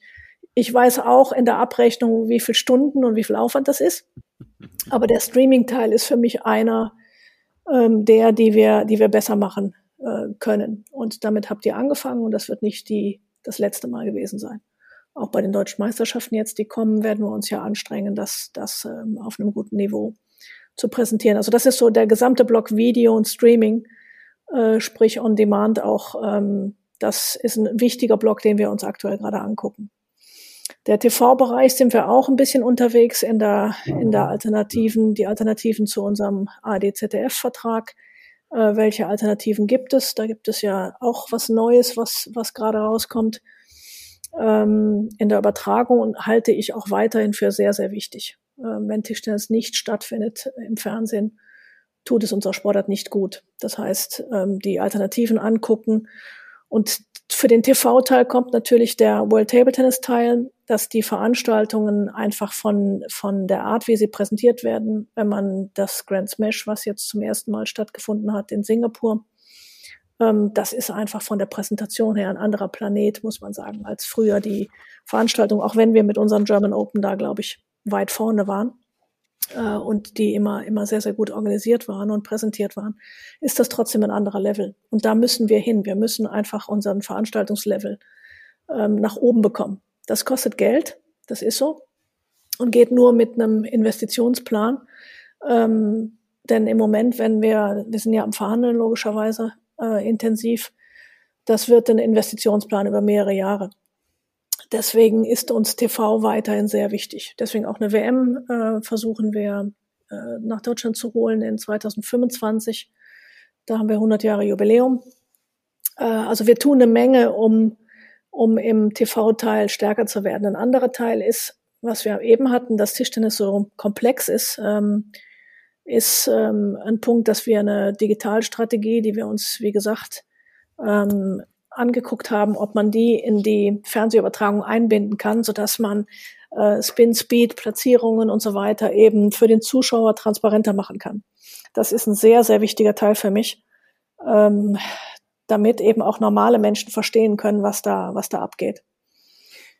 Ich weiß auch in der Abrechnung, wie viel Stunden und wie viel Aufwand das ist. Aber der Streaming-Teil ist für mich einer ähm, der, die wir, die wir besser machen äh, können. Und damit habt ihr angefangen und das wird nicht die, das letzte Mal gewesen sein. Auch bei den deutschen Meisterschaften jetzt, die kommen, werden wir uns ja anstrengen, das, das ähm, auf einem guten Niveau zu präsentieren. Also das ist so der gesamte Block Video und Streaming, äh, sprich on Demand auch. Ähm, das ist ein wichtiger Block, den wir uns aktuell gerade angucken. Der TV-Bereich sind wir auch ein bisschen unterwegs in der, in der Alternativen, die Alternativen zu unserem AD-ZDF-Vertrag. Äh, welche Alternativen gibt es? Da gibt es ja auch was Neues, was, was gerade rauskommt. Ähm, in der Übertragung halte ich auch weiterhin für sehr, sehr wichtig. Ähm, wenn Tischtennis nicht stattfindet im Fernsehen, tut es unserer Sportart nicht gut. Das heißt, ähm, die Alternativen angucken. Und für den TV-Teil kommt natürlich der World Table Tennis Teil, dass die Veranstaltungen einfach von, von der Art, wie sie präsentiert werden, wenn man das Grand Smash, was jetzt zum ersten Mal stattgefunden hat in Singapur, ähm, das ist einfach von der Präsentation her ein anderer Planet, muss man sagen, als früher die Veranstaltung, auch wenn wir mit unserem German Open da, glaube ich, weit vorne waren äh, und die immer, immer sehr, sehr gut organisiert waren und präsentiert waren, ist das trotzdem ein anderer Level. Und da müssen wir hin. Wir müssen einfach unseren Veranstaltungslevel ähm, nach oben bekommen. Das kostet Geld, das ist so, und geht nur mit einem Investitionsplan. Ähm, denn im Moment, wenn wir, wir sind ja am Verhandeln logischerweise äh, intensiv, das wird ein Investitionsplan über mehrere Jahre. Deswegen ist uns TV weiterhin sehr wichtig. Deswegen auch eine WM äh, versuchen wir äh, nach Deutschland zu holen in 2025. Da haben wir 100 Jahre Jubiläum. Äh, also wir tun eine Menge, um, um im TV-Teil stärker zu werden. Ein anderer Teil ist, was wir eben hatten, dass Tischtennis so komplex ist, ähm, ist ähm, ein Punkt, dass wir eine Digitalstrategie, die wir uns, wie gesagt, ähm, angeguckt haben, ob man die in die Fernsehübertragung einbinden kann, so dass man äh, Spin, Speed, Platzierungen und so weiter eben für den Zuschauer transparenter machen kann. Das ist ein sehr, sehr wichtiger Teil für mich, ähm, damit eben auch normale Menschen verstehen können, was da, was da abgeht.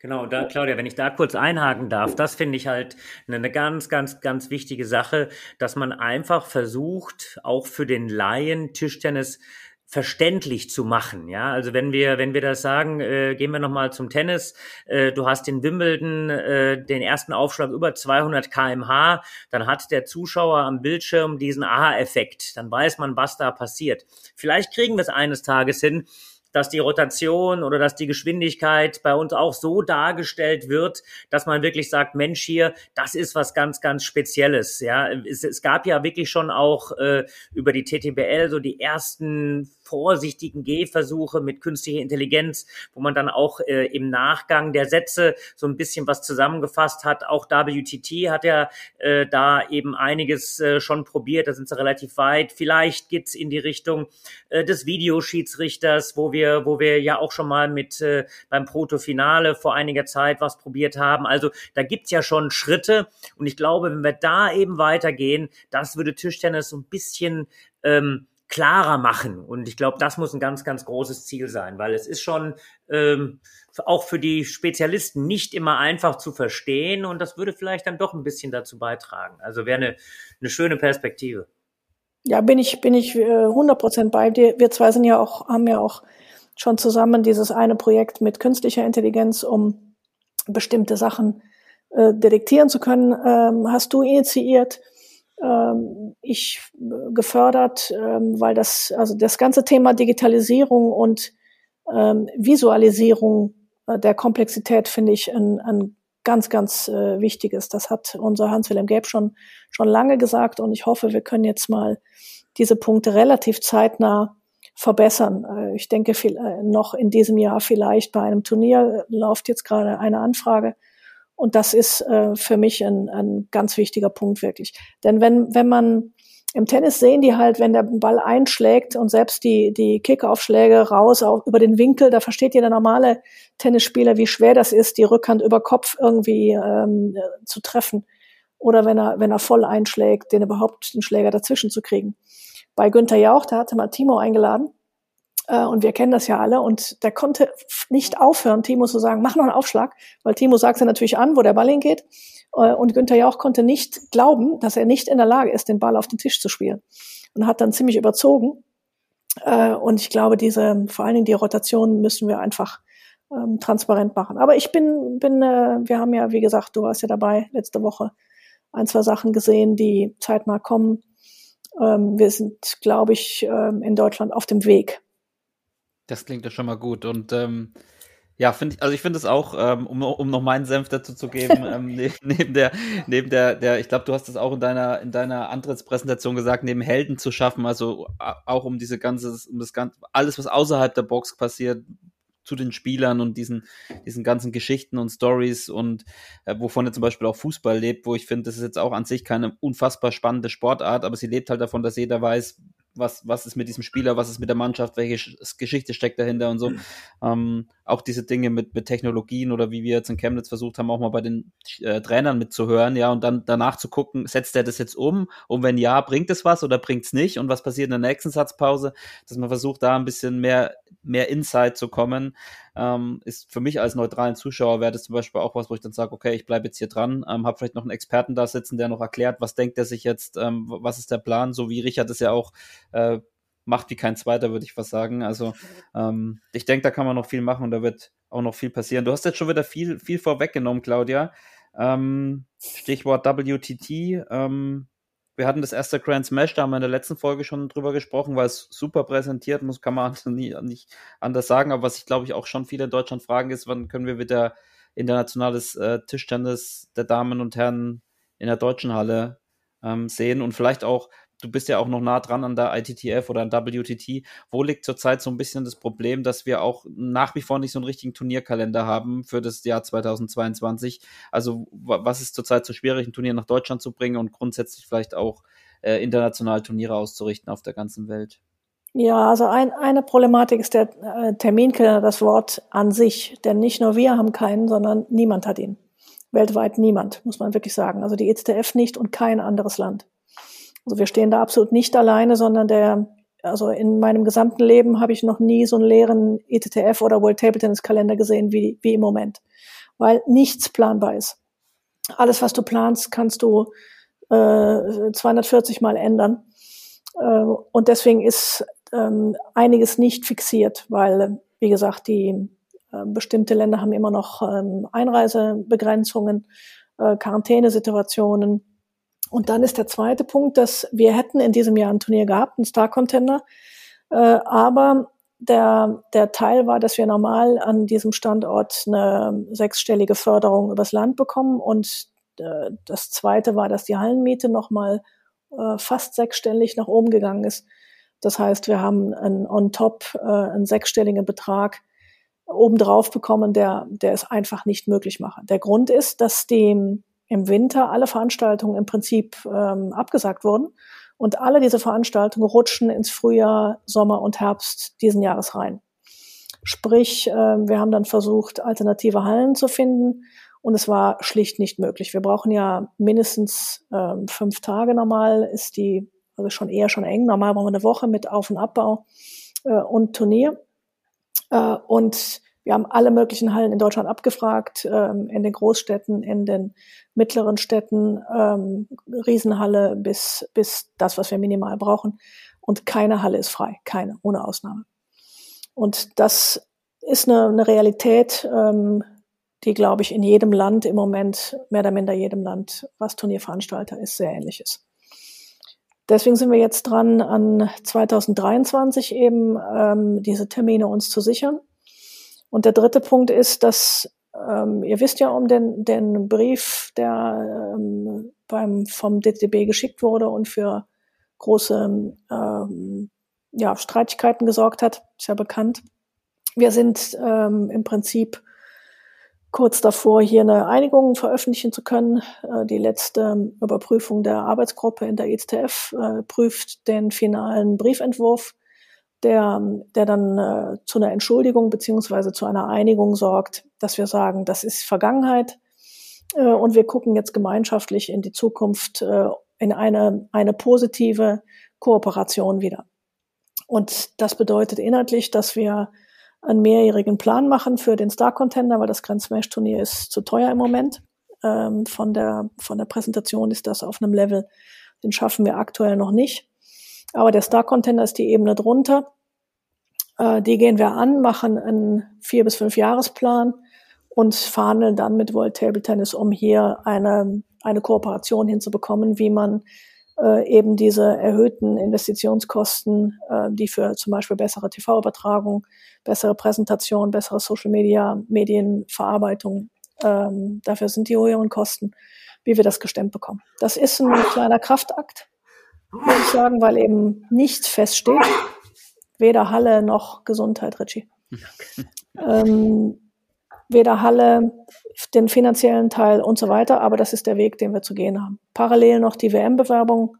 Genau, da, Claudia, wenn ich da kurz einhaken darf, das finde ich halt eine, eine ganz, ganz, ganz wichtige Sache, dass man einfach versucht, auch für den Laien Tischtennis verständlich zu machen. Ja, also wenn wir, wenn wir das sagen, äh, gehen wir nochmal zum Tennis. Äh, du hast in Wimbledon äh, den ersten Aufschlag über 200 kmh, dann hat der Zuschauer am Bildschirm diesen Aha-Effekt. Dann weiß man, was da passiert. Vielleicht kriegen wir es eines Tages hin, dass die Rotation oder dass die Geschwindigkeit bei uns auch so dargestellt wird, dass man wirklich sagt, Mensch hier, das ist was ganz, ganz Spezielles. Ja, es, es gab ja wirklich schon auch äh, über die TTBL so die ersten vorsichtigen Gehversuche mit künstlicher Intelligenz, wo man dann auch äh, im Nachgang der Sätze so ein bisschen was zusammengefasst hat. Auch WTT hat ja äh, da eben einiges äh, schon probiert, da sind sie relativ weit. Vielleicht geht's in die Richtung äh, des Videoschiedsrichters, wo wir, wo wir ja auch schon mal mit äh, beim Protofinale vor einiger Zeit was probiert haben. Also da gibt's ja schon Schritte und ich glaube, wenn wir da eben weitergehen, das würde Tischtennis so ein bisschen ähm, klarer machen. Und ich glaube, das muss ein ganz, ganz großes Ziel sein, weil es ist schon ähm, auch für die Spezialisten nicht immer einfach zu verstehen und das würde vielleicht dann doch ein bisschen dazu beitragen. Also wäre eine, eine schöne Perspektive. Ja, bin ich, bin ich äh, 100 Prozent bei dir. Wir zwei sind ja auch, haben ja auch schon zusammen dieses eine Projekt mit künstlicher Intelligenz, um bestimmte Sachen äh, detektieren zu können, ähm, hast du initiiert ähm, ich äh, gefördert, ähm, weil das, also das ganze Thema Digitalisierung und ähm, Visualisierung äh, der Komplexität finde ich ein, ein ganz, ganz äh, wichtiges. Das hat unser Hans-Wilhelm Gäb schon, schon lange gesagt und ich hoffe, wir können jetzt mal diese Punkte relativ zeitnah verbessern. Äh, ich denke viel, äh, noch in diesem Jahr vielleicht bei einem Turnier läuft jetzt gerade eine Anfrage. Und das ist äh, für mich ein, ein ganz wichtiger Punkt wirklich. Denn wenn, wenn man im Tennis sehen die halt, wenn der Ball einschlägt und selbst die, die Kickaufschläge raus auch über den Winkel, da versteht jeder normale Tennisspieler, wie schwer das ist, die Rückhand über Kopf irgendwie ähm, zu treffen. Oder wenn er, wenn er voll einschlägt, den überhaupt den Schläger dazwischen zu kriegen. Bei Günther Jauch, da hatte mal Timo eingeladen. Äh, und wir kennen das ja alle. Und der konnte nicht aufhören, Timo zu sagen, mach noch einen Aufschlag. Weil Timo sagt ja natürlich an, wo der Ball hingeht. Äh, und Günther Jauch konnte nicht glauben, dass er nicht in der Lage ist, den Ball auf den Tisch zu spielen. Und hat dann ziemlich überzogen. Äh, und ich glaube, diese, vor allen Dingen die Rotation müssen wir einfach ähm, transparent machen. Aber ich bin, bin, wir haben ja, wie gesagt, du warst ja dabei letzte Woche, ein, zwei Sachen gesehen, die zeitnah kommen. Ähm, wir sind, glaube ich, ähm, in Deutschland auf dem Weg. Das klingt ja schon mal gut. Und ähm, ja, finde ich, also ich finde es auch, ähm, um, um noch meinen Senf dazu zu geben, ähm, ne, neben der, neben der, der, ich glaube, du hast es auch in deiner, in deiner Antrittspräsentation gesagt, neben Helden zu schaffen, also auch um diese ganze, um das ganze, alles, was außerhalb der Box passiert, zu den Spielern und diesen, diesen ganzen Geschichten und Stories und äh, wovon er zum Beispiel auch Fußball lebt, wo ich finde, das ist jetzt auch an sich keine unfassbar spannende Sportart, aber sie lebt halt davon, dass jeder weiß, was, was ist mit diesem Spieler, was ist mit der Mannschaft, welche Geschichte steckt dahinter und so. Mhm. Ähm, auch diese Dinge mit, mit Technologien oder wie wir jetzt in Chemnitz versucht haben, auch mal bei den äh, Trainern mitzuhören, ja, und dann danach zu gucken, setzt er das jetzt um? Und wenn ja, bringt es was oder bringt es nicht? Und was passiert in der nächsten Satzpause? Dass man versucht, da ein bisschen mehr, mehr Insight zu kommen ähm, ist für mich als neutralen Zuschauer wäre das zum Beispiel auch was, wo ich dann sage, okay, ich bleibe jetzt hier dran, ähm, habe vielleicht noch einen Experten da sitzen, der noch erklärt, was denkt er sich jetzt, ähm, was ist der Plan, so wie Richard es ja auch äh, macht wie kein zweiter, würde ich was sagen. Also ähm, ich denke, da kann man noch viel machen und da wird auch noch viel passieren. Du hast jetzt schon wieder viel, viel vorweggenommen, Claudia. Ähm, Stichwort WTT. Ähm, wir hatten das erste Grand Smash, da haben wir in der letzten Folge schon drüber gesprochen, weil es super präsentiert muss, kann man nie, nicht anders sagen. Aber was ich glaube ich auch schon viele in Deutschland fragen ist, wann können wir wieder internationales äh, Tischtennis der Damen und Herren in der deutschen Halle ähm, sehen und vielleicht auch du bist ja auch noch nah dran an der ITTF oder an WTT. Wo liegt zurzeit so ein bisschen das Problem, dass wir auch nach wie vor nicht so einen richtigen Turnierkalender haben für das Jahr 2022? Also was ist zurzeit so schwierig, ein Turnier nach Deutschland zu bringen und grundsätzlich vielleicht auch äh, international Turniere auszurichten auf der ganzen Welt? Ja, also ein, eine Problematik ist der äh, Terminkalender, das Wort an sich. Denn nicht nur wir haben keinen, sondern niemand hat ihn. Weltweit niemand, muss man wirklich sagen. Also die EZDF nicht und kein anderes Land. Also wir stehen da absolut nicht alleine, sondern der, also in meinem gesamten Leben habe ich noch nie so einen leeren ETTF oder World Table Tennis Kalender gesehen wie, wie im Moment, weil nichts planbar ist. Alles, was du planst, kannst du äh, 240 Mal ändern. Äh, und deswegen ist ähm, einiges nicht fixiert, weil, wie gesagt, die äh, bestimmte Länder haben immer noch ähm, Einreisebegrenzungen, äh, Quarantänesituationen und dann ist der zweite Punkt, dass wir hätten in diesem Jahr ein Turnier gehabt, ein Star Contender, äh, aber der, der Teil war, dass wir normal an diesem Standort eine sechsstellige Förderung übers Land bekommen und äh, das zweite war, dass die Hallenmiete nochmal äh, fast sechsstellig nach oben gegangen ist. Das heißt, wir haben einen on top äh, einen sechsstelligen Betrag obendrauf bekommen, der, der es einfach nicht möglich macht. Der Grund ist, dass die im Winter alle Veranstaltungen im Prinzip ähm, abgesagt wurden. Und alle diese Veranstaltungen rutschen ins Frühjahr, Sommer und Herbst diesen Jahres rein. Sprich, äh, wir haben dann versucht, alternative Hallen zu finden und es war schlicht nicht möglich. Wir brauchen ja mindestens äh, fünf Tage normal, ist die, also schon eher schon eng. Normal brauchen wir eine Woche mit Auf- und Abbau äh, und Turnier. Äh, und wir haben alle möglichen Hallen in Deutschland abgefragt, ähm, in den Großstädten, in den mittleren Städten, ähm, Riesenhalle bis, bis das, was wir minimal brauchen. Und keine Halle ist frei, keine, ohne Ausnahme. Und das ist eine, eine Realität, ähm, die, glaube ich, in jedem Land im Moment, mehr oder minder jedem Land, was Turnierveranstalter ist, sehr ähnlich ist. Deswegen sind wir jetzt dran, an 2023 eben ähm, diese Termine uns zu sichern. Und der dritte Punkt ist, dass ähm, ihr wisst ja um den, den Brief, der ähm, beim, vom DTB geschickt wurde und für große ähm, ja, Streitigkeiten gesorgt hat, ist ja bekannt. Wir sind ähm, im Prinzip kurz davor, hier eine Einigung veröffentlichen zu können. Äh, die letzte Überprüfung der Arbeitsgruppe in der ETF äh, prüft den finalen Briefentwurf, der, der dann äh, zu einer Entschuldigung beziehungsweise zu einer Einigung sorgt, dass wir sagen, das ist Vergangenheit äh, und wir gucken jetzt gemeinschaftlich in die Zukunft äh, in eine, eine positive Kooperation wieder. Und das bedeutet inhaltlich, dass wir einen mehrjährigen Plan machen für den Star Contender, weil das Grand Smash Turnier ist zu teuer im Moment. Ähm, von der, von der Präsentation ist das auf einem Level, den schaffen wir aktuell noch nicht. Aber der Star Contender ist die Ebene drunter. Äh, die gehen wir an, machen einen vier bis fünf Jahresplan und verhandeln dann mit World Table Tennis, um hier eine, eine Kooperation hinzubekommen, wie man äh, eben diese erhöhten Investitionskosten, äh, die für zum Beispiel bessere TV-Übertragung, bessere Präsentation, bessere Social Media, Medienverarbeitung, ähm, dafür sind die höheren Kosten, wie wir das gestemmt bekommen. Das ist ein kleiner Kraftakt, muss ich sagen, weil eben nichts feststeht. Weder Halle noch Gesundheit, Richie. Ähm, weder Halle, den finanziellen Teil und so weiter, aber das ist der Weg, den wir zu gehen haben. Parallel noch die WM-Bewerbung.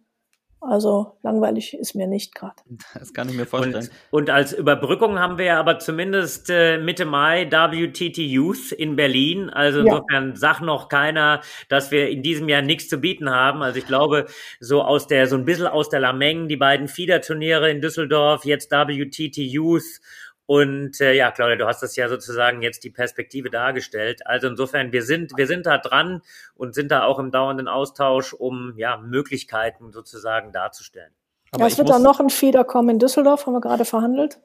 Also langweilig ist mir nicht gerade. Das kann ich mir vorstellen. Und, und, als Überbrückung haben wir aber zumindest äh, Mitte Mai WTT Youth in Berlin. Also insofern ja. sagt noch keiner, dass wir in diesem Jahr nichts zu bieten haben. Also ich glaube, so aus der, so ein bisschen aus der Lameng, die beiden Fiederturniere in Düsseldorf, jetzt WTT Youth und äh, ja, Claudia, du hast das ja sozusagen jetzt die Perspektive dargestellt. Also insofern, wir sind, wir sind da dran und sind da auch im dauernden Austausch, um ja Möglichkeiten sozusagen darzustellen. Ja, es wird dann noch ein Feeder kommen in Düsseldorf, haben wir gerade verhandelt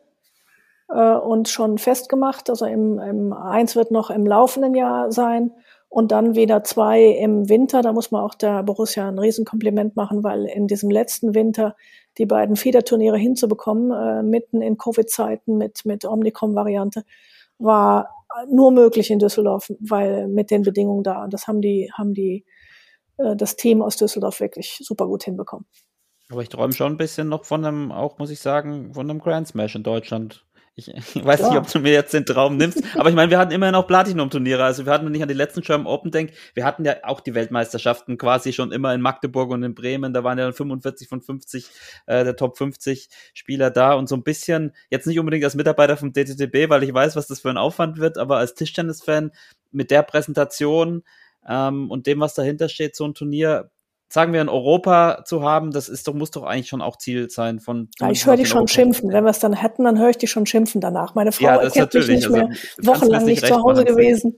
äh, und schon festgemacht. Also im, im eins wird noch im laufenden Jahr sein und dann wieder zwei im Winter. Da muss man auch der Borussia ein Riesenkompliment machen, weil in diesem letzten Winter die beiden Federturniere hinzubekommen, äh, mitten in Covid-Zeiten mit, mit Omnicom-Variante, war nur möglich in Düsseldorf, weil mit den Bedingungen da. Das haben die, haben die, äh, das Team aus Düsseldorf wirklich super gut hinbekommen. Aber ich träume schon ein bisschen noch von einem, auch muss ich sagen, von einem Grand Smash in Deutschland. Ich, weiß Klar. nicht, ob du mir jetzt den Traum nimmst, aber ich meine, wir hatten immerhin auch Platinum-Turniere. Also wir hatten, wenn ich an die letzten German Open denke, wir hatten ja auch die Weltmeisterschaften quasi schon immer in Magdeburg und in Bremen. Da waren ja dann 45 von 50 äh, der Top 50 Spieler da und so ein bisschen, jetzt nicht unbedingt als Mitarbeiter vom DTTB, weil ich weiß, was das für ein Aufwand wird, aber als Tischtennis-Fan mit der Präsentation ähm, und dem, was dahinter steht, so ein Turnier sagen wir, in Europa zu haben, das ist doch, muss doch eigentlich schon auch Ziel sein von. Ja, ich höre die schon schimpfen. Wenn wir es dann hätten, dann höre ich die schon schimpfen danach. Meine Frau ja, kennt mich nicht mehr, also, wochenlang nicht zu Hause gewesen.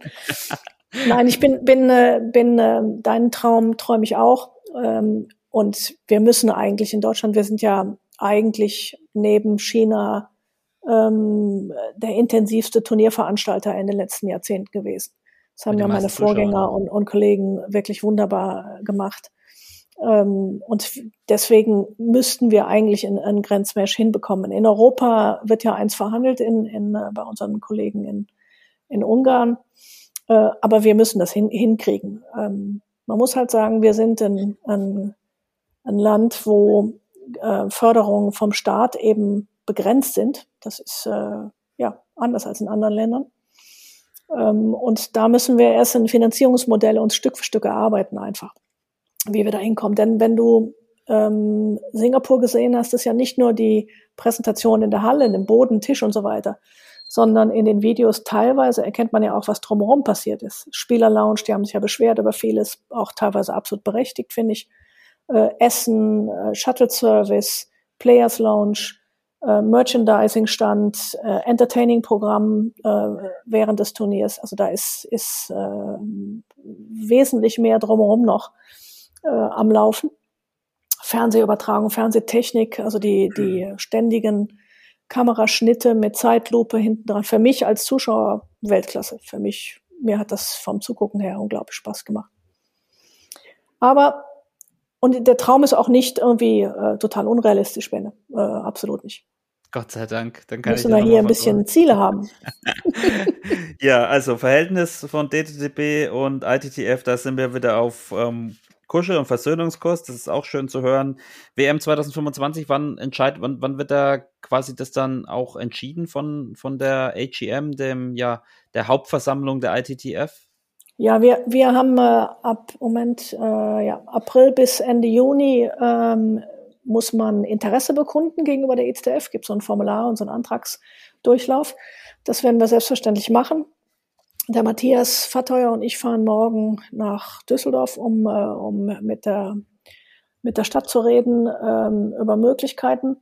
Nein, ich bin, bin, äh, bin, äh, deinen Traum träume ich auch. Ähm, und wir müssen eigentlich in Deutschland, wir sind ja eigentlich neben China ähm, der intensivste Turnierveranstalter in den letzten Jahrzehnten gewesen. Das haben ja meine Vorgänger und, und Kollegen wirklich wunderbar gemacht. Ähm, und deswegen müssten wir eigentlich einen, einen Grenzmesh hinbekommen. In Europa wird ja eins verhandelt in, in, äh, bei unseren Kollegen in, in Ungarn. Äh, aber wir müssen das hin, hinkriegen. Ähm, man muss halt sagen, wir sind ein, ein, ein Land, wo äh, Förderungen vom Staat eben begrenzt sind. Das ist äh, ja anders als in anderen Ländern. Ähm, und da müssen wir erst in Finanzierungsmodelle uns Stück für Stück erarbeiten einfach wie wir da hinkommen. Denn wenn du ähm, Singapur gesehen hast, ist ja nicht nur die Präsentation in der Halle, in dem Boden, Tisch und so weiter, sondern in den Videos teilweise erkennt man ja auch, was drumherum passiert ist. Spielerlounge, die haben sich ja beschwert über vieles, auch teilweise absolut berechtigt, finde ich. Äh, Essen, äh, Shuttle Service, Players Lounge, äh, Merchandising-Stand, äh, Entertaining-Programm äh, während des Turniers. Also da ist, ist äh, wesentlich mehr drumherum noch äh, am Laufen. Fernsehübertragung, Fernsehtechnik, also die, die mhm. ständigen Kameraschnitte mit Zeitlupe hinten dran. Für mich als Zuschauer Weltklasse. Für mich, mir hat das vom Zugucken her unglaublich Spaß gemacht. Aber, und der Traum ist auch nicht irgendwie äh, total unrealistisch, Benne. Äh, absolut nicht. Gott sei Dank. Dann kann Müssen wir hier ein bisschen machen. Ziele haben. ja, also Verhältnis von DTTB und ITTF, da sind wir wieder auf ähm, Kuschel- und Versöhnungskurs, das ist auch schön zu hören. WM 2025, wann entscheidet, wann, wann wird da quasi das dann auch entschieden von, von der AGM, dem, ja, der Hauptversammlung der ITTF? Ja, wir, wir haben äh, ab Moment, äh, ja, April bis Ende Juni ähm, muss man Interesse bekunden gegenüber der ITTF, gibt so ein Formular und so einen Antragsdurchlauf. Das werden wir selbstverständlich machen. Der Matthias Vatteuer und ich fahren morgen nach Düsseldorf, um, äh, um mit, der, mit der Stadt zu reden ähm, über Möglichkeiten.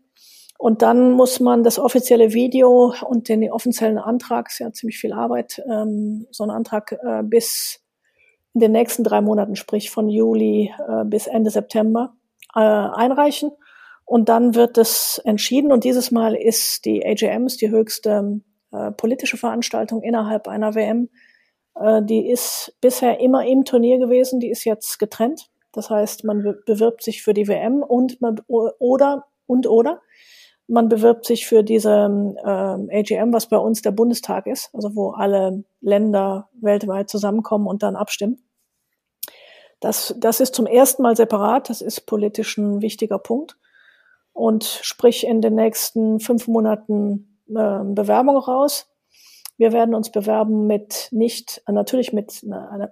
Und dann muss man das offizielle Video und den offiziellen Antrag, ist ja ziemlich viel Arbeit, ähm, so ein Antrag äh, bis in den nächsten drei Monaten, sprich von Juli äh, bis Ende September, äh, einreichen. Und dann wird es entschieden. Und dieses Mal ist die AGMs die höchste äh, politische Veranstaltung innerhalb einer WM. Äh, die ist bisher immer im Turnier gewesen, die ist jetzt getrennt. Das heißt, man bewirbt sich für die WM und man, oder und oder man bewirbt sich für diese äh, AGM, was bei uns der Bundestag ist, also wo alle Länder weltweit zusammenkommen und dann abstimmen. Das, das ist zum ersten Mal separat, das ist politisch ein wichtiger Punkt. Und sprich in den nächsten fünf Monaten Bewerbung raus. Wir werden uns bewerben mit nicht, äh, natürlich mit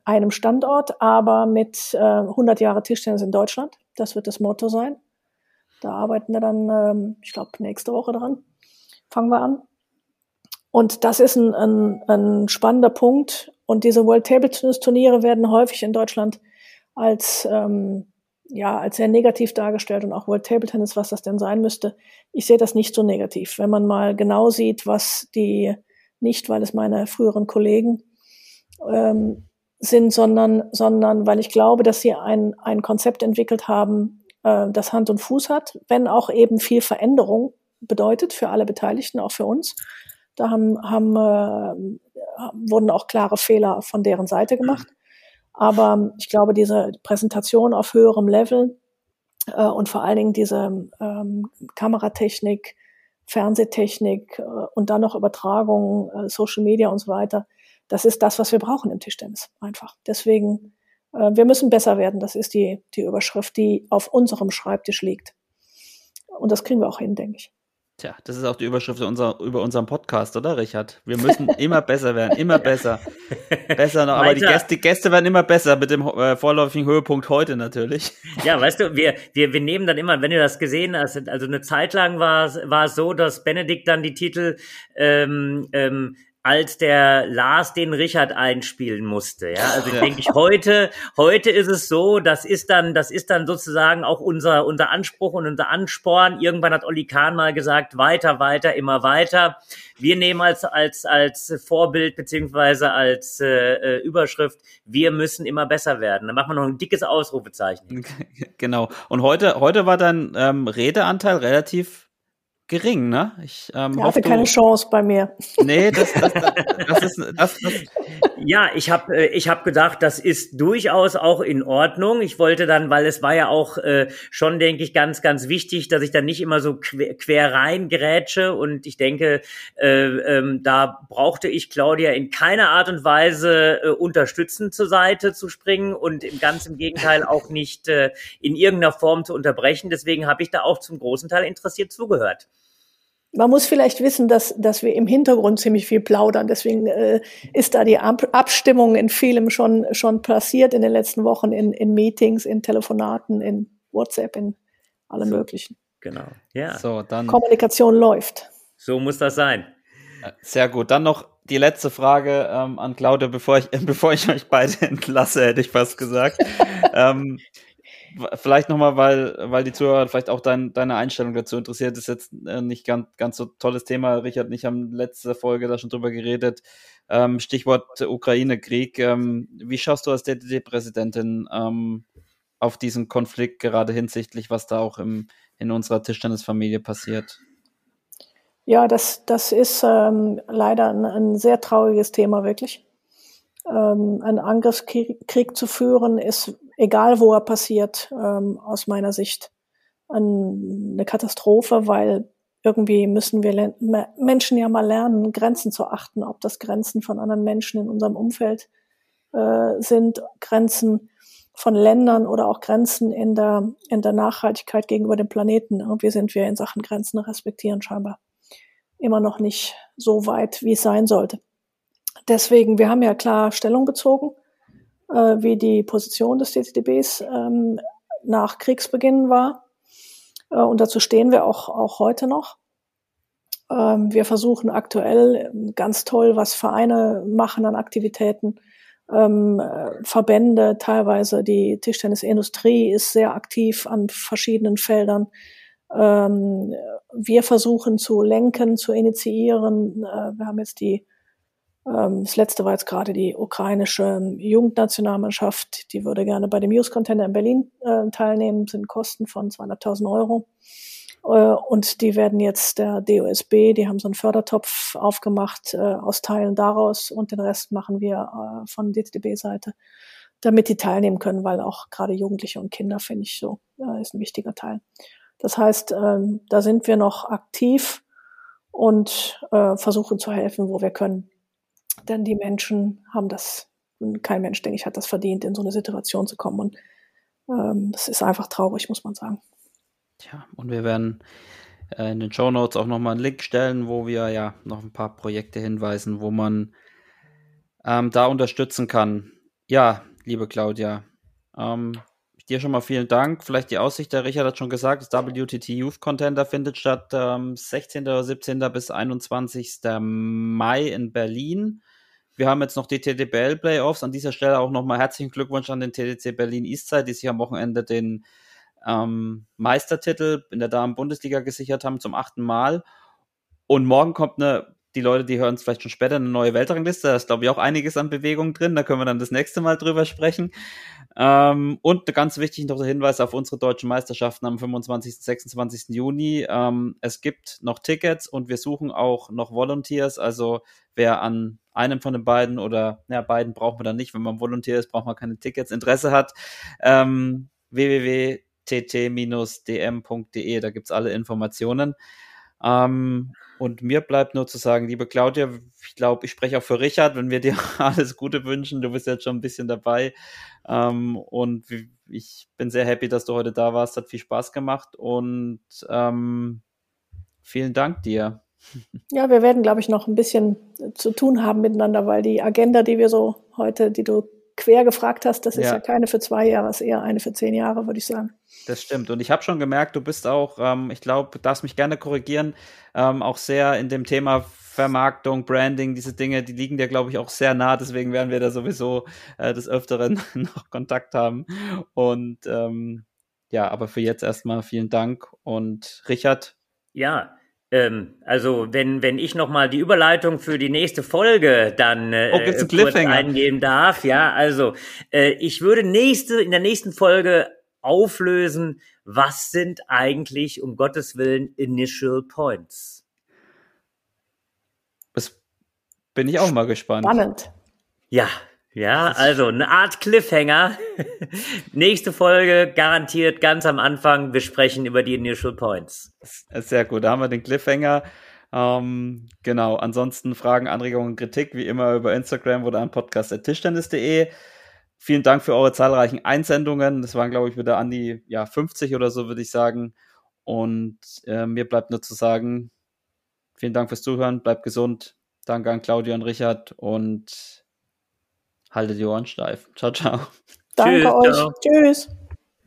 einem Standort, aber mit äh, 100 Jahre Tischtennis in Deutschland. Das wird das Motto sein. Da arbeiten wir dann, ähm, ich glaube, nächste Woche dran. Fangen wir an. Und das ist ein, ein, ein spannender Punkt. Und diese World Table Tennis Turniere werden häufig in Deutschland als ähm, ja, als sehr negativ dargestellt und auch World Table Tennis, was das denn sein müsste. Ich sehe das nicht so negativ. Wenn man mal genau sieht, was die, nicht weil es meine früheren Kollegen ähm, sind, sondern, sondern weil ich glaube, dass sie ein, ein Konzept entwickelt haben, äh, das Hand und Fuß hat, wenn auch eben viel Veränderung bedeutet für alle Beteiligten, auch für uns. Da haben, haben, äh, wurden auch klare Fehler von deren Seite gemacht. Aber ich glaube, diese Präsentation auf höherem Level äh, und vor allen Dingen diese ähm, Kameratechnik, Fernsehtechnik äh, und dann noch Übertragung, äh, Social Media und so weiter, das ist das, was wir brauchen im Tischtennis einfach. Deswegen, äh, wir müssen besser werden. Das ist die, die Überschrift, die auf unserem Schreibtisch liegt. Und das kriegen wir auch hin, denke ich. Tja, das ist auch die Überschrift unser, über unseren Podcast, oder Richard? Wir müssen immer besser werden, immer besser. Besser noch, aber die Gäste, die Gäste werden immer besser mit dem äh, vorläufigen Höhepunkt heute natürlich. Ja, weißt du, wir, wir, wir nehmen dann immer, wenn du das gesehen hast, also eine Zeit lang war es, war es so, dass Benedikt dann die Titel ähm, ähm, als der Lars den Richard einspielen musste. Ja, also ja. denke ich heute, heute ist es so, das ist dann, das ist dann sozusagen auch unser, unser Anspruch und unser Ansporn. Irgendwann hat Olli Kahn mal gesagt, weiter, weiter, immer weiter. Wir nehmen als, als, als Vorbild beziehungsweise als äh, Überschrift, wir müssen immer besser werden. Dann machen wir noch ein dickes Ausrufezeichen. Genau. Und heute, heute war dein ähm, Redeanteil relativ gering, ne? Ich ähm, hoffe, keine Chance bei mir. Nee, das, das, das, das ist das, das. Ja, ich habe äh, ich hab gedacht, das ist durchaus auch in Ordnung. Ich wollte dann, weil es war ja auch äh, schon, denke ich, ganz, ganz wichtig, dass ich dann nicht immer so quer, quer rein grätsche. Und ich denke, äh, ähm, da brauchte ich Claudia in keiner Art und Weise äh, unterstützend zur Seite zu springen und im ganz im Gegenteil auch nicht äh, in irgendeiner Form zu unterbrechen. Deswegen habe ich da auch zum großen Teil interessiert zugehört. Man muss vielleicht wissen, dass, dass wir im Hintergrund ziemlich viel plaudern. Deswegen äh, ist da die Ab Abstimmung in vielem schon, schon passiert in den letzten Wochen, in, in Meetings, in Telefonaten, in WhatsApp, in allem so, Möglichen. Genau. Ja. So, dann. Kommunikation läuft. So muss das sein. Äh, sehr gut. Dann noch die letzte Frage ähm, an Claudia, bevor ich, bevor ich euch beide entlasse, hätte ich fast gesagt. ähm, vielleicht nochmal, weil, weil die Zuhörer vielleicht auch dein, deine Einstellung dazu interessiert, das ist jetzt äh, nicht ganz, ganz so tolles Thema. Richard und ich haben letzte Folge da schon drüber geredet. Ähm, Stichwort Ukraine-Krieg. Ähm, wie schaust du als DDD-Präsidentin ähm, auf diesen Konflikt, gerade hinsichtlich, was da auch im, in unserer Tischtennisfamilie passiert? Ja, das, das ist ähm, leider ein, ein, sehr trauriges Thema, wirklich. Ähm, einen Angriffskrieg zu führen, ist egal wo er passiert, ähm, aus meiner Sicht eine Katastrophe, weil irgendwie müssen wir Menschen ja mal lernen, Grenzen zu achten, ob das Grenzen von anderen Menschen in unserem Umfeld äh, sind, Grenzen von Ländern oder auch Grenzen in der, in der Nachhaltigkeit gegenüber dem Planeten. Irgendwie sind wir in Sachen Grenzen respektieren scheinbar immer noch nicht so weit, wie es sein sollte. Deswegen, wir haben ja klar Stellung bezogen, äh, wie die Position des DTDBs ähm, nach Kriegsbeginn war. Äh, und dazu stehen wir auch, auch heute noch. Ähm, wir versuchen aktuell ganz toll, was Vereine machen an Aktivitäten, ähm, Verbände, teilweise die Tischtennisindustrie ist sehr aktiv an verschiedenen Feldern. Ähm, wir versuchen zu lenken, zu initiieren. Äh, wir haben jetzt die, ähm, das letzte war jetzt gerade die ukrainische Jugendnationalmannschaft, die würde gerne bei dem Youth Contender in Berlin äh, teilnehmen, sind Kosten von 200.000 Euro. Äh, und die werden jetzt der DOSB, die haben so einen Fördertopf aufgemacht äh, aus Teilen daraus und den Rest machen wir äh, von DTB-Seite, damit die teilnehmen können, weil auch gerade Jugendliche und Kinder finde ich so ist ein wichtiger Teil. Das heißt, ähm, da sind wir noch aktiv und versuchen zu helfen, wo wir können. Denn die Menschen haben das, kein Mensch, denke ich, hat das verdient, in so eine Situation zu kommen. Und ähm, das ist einfach traurig, muss man sagen. Tja, und wir werden äh, in den Show Notes auch nochmal einen Link stellen, wo wir ja noch ein paar Projekte hinweisen, wo man ähm, da unterstützen kann. Ja, liebe Claudia, ähm, dir schon mal vielen Dank. Vielleicht die Aussicht, der Richard hat schon gesagt, das WTT Youth Contender findet statt ähm, 16. oder 17. bis 21. Mai in Berlin. Wir haben jetzt noch die TDBL Playoffs. An dieser Stelle auch nochmal herzlichen Glückwunsch an den TDC Berlin Eastside, die sich am Wochenende den ähm, Meistertitel in der Damen-Bundesliga gesichert haben zum achten Mal. Und morgen kommt eine, die Leute, die hören es vielleicht schon später, eine neue Weltrangliste. Da ist, glaube ich, auch einiges an Bewegung drin. Da können wir dann das nächste Mal drüber sprechen. Ähm, und ganz wichtig noch der Hinweis auf unsere deutschen Meisterschaften am 25. 26. Juni. Ähm, es gibt noch Tickets und wir suchen auch noch Volunteers. Also wer an einem von den beiden oder ja, beiden brauchen wir dann nicht. Wenn man Volunteer ist, braucht man keine Tickets. Interesse hat, ähm, www tt-dm.de, da gibt es alle Informationen. Ähm, und mir bleibt nur zu sagen, liebe Claudia, ich glaube, ich spreche auch für Richard, wenn wir dir alles Gute wünschen. Du bist jetzt schon ein bisschen dabei. Ähm, und ich bin sehr happy, dass du heute da warst. Hat viel Spaß gemacht und ähm, vielen Dank dir. Ja, wir werden, glaube ich, noch ein bisschen zu tun haben miteinander, weil die Agenda, die wir so heute, die du quer gefragt hast, das ist ja, ja keine für zwei Jahre, ist eher eine für zehn Jahre, würde ich sagen. Das stimmt. Und ich habe schon gemerkt, du bist auch, ähm, ich glaube, du darfst mich gerne korrigieren, ähm, auch sehr in dem Thema Vermarktung, Branding, diese Dinge, die liegen dir, glaube ich, auch sehr nah. Deswegen werden wir da sowieso äh, des Öfteren noch Kontakt haben. Und ähm, ja, aber für jetzt erstmal vielen Dank. Und Richard? Ja, ähm, also wenn, wenn ich nochmal die Überleitung für die nächste Folge dann äh, oh, kurz eingeben darf, ja, also äh, ich würde nächste, in der nächsten Folge auflösen, was sind eigentlich um Gottes Willen Initial Points? Das bin ich auch mal gespannt. Spannend. Ja, ja, also eine Art Cliffhanger. Nächste Folge garantiert ganz am Anfang. Wir sprechen über die Initial Points. Sehr gut, da haben wir den Cliffhanger. Ähm, genau, ansonsten Fragen, Anregungen, Kritik wie immer über Instagram oder an podcast.tischtennis.de. Vielen Dank für eure zahlreichen Einsendungen. Das waren, glaube ich, wieder an die ja, 50 oder so, würde ich sagen. Und äh, mir bleibt nur zu sagen, vielen Dank fürs Zuhören, bleibt gesund. Danke an Claudia und Richard und haltet die Ohren steif. Ciao, ciao. Danke Tschüss, euch. Ciao. Tschüss.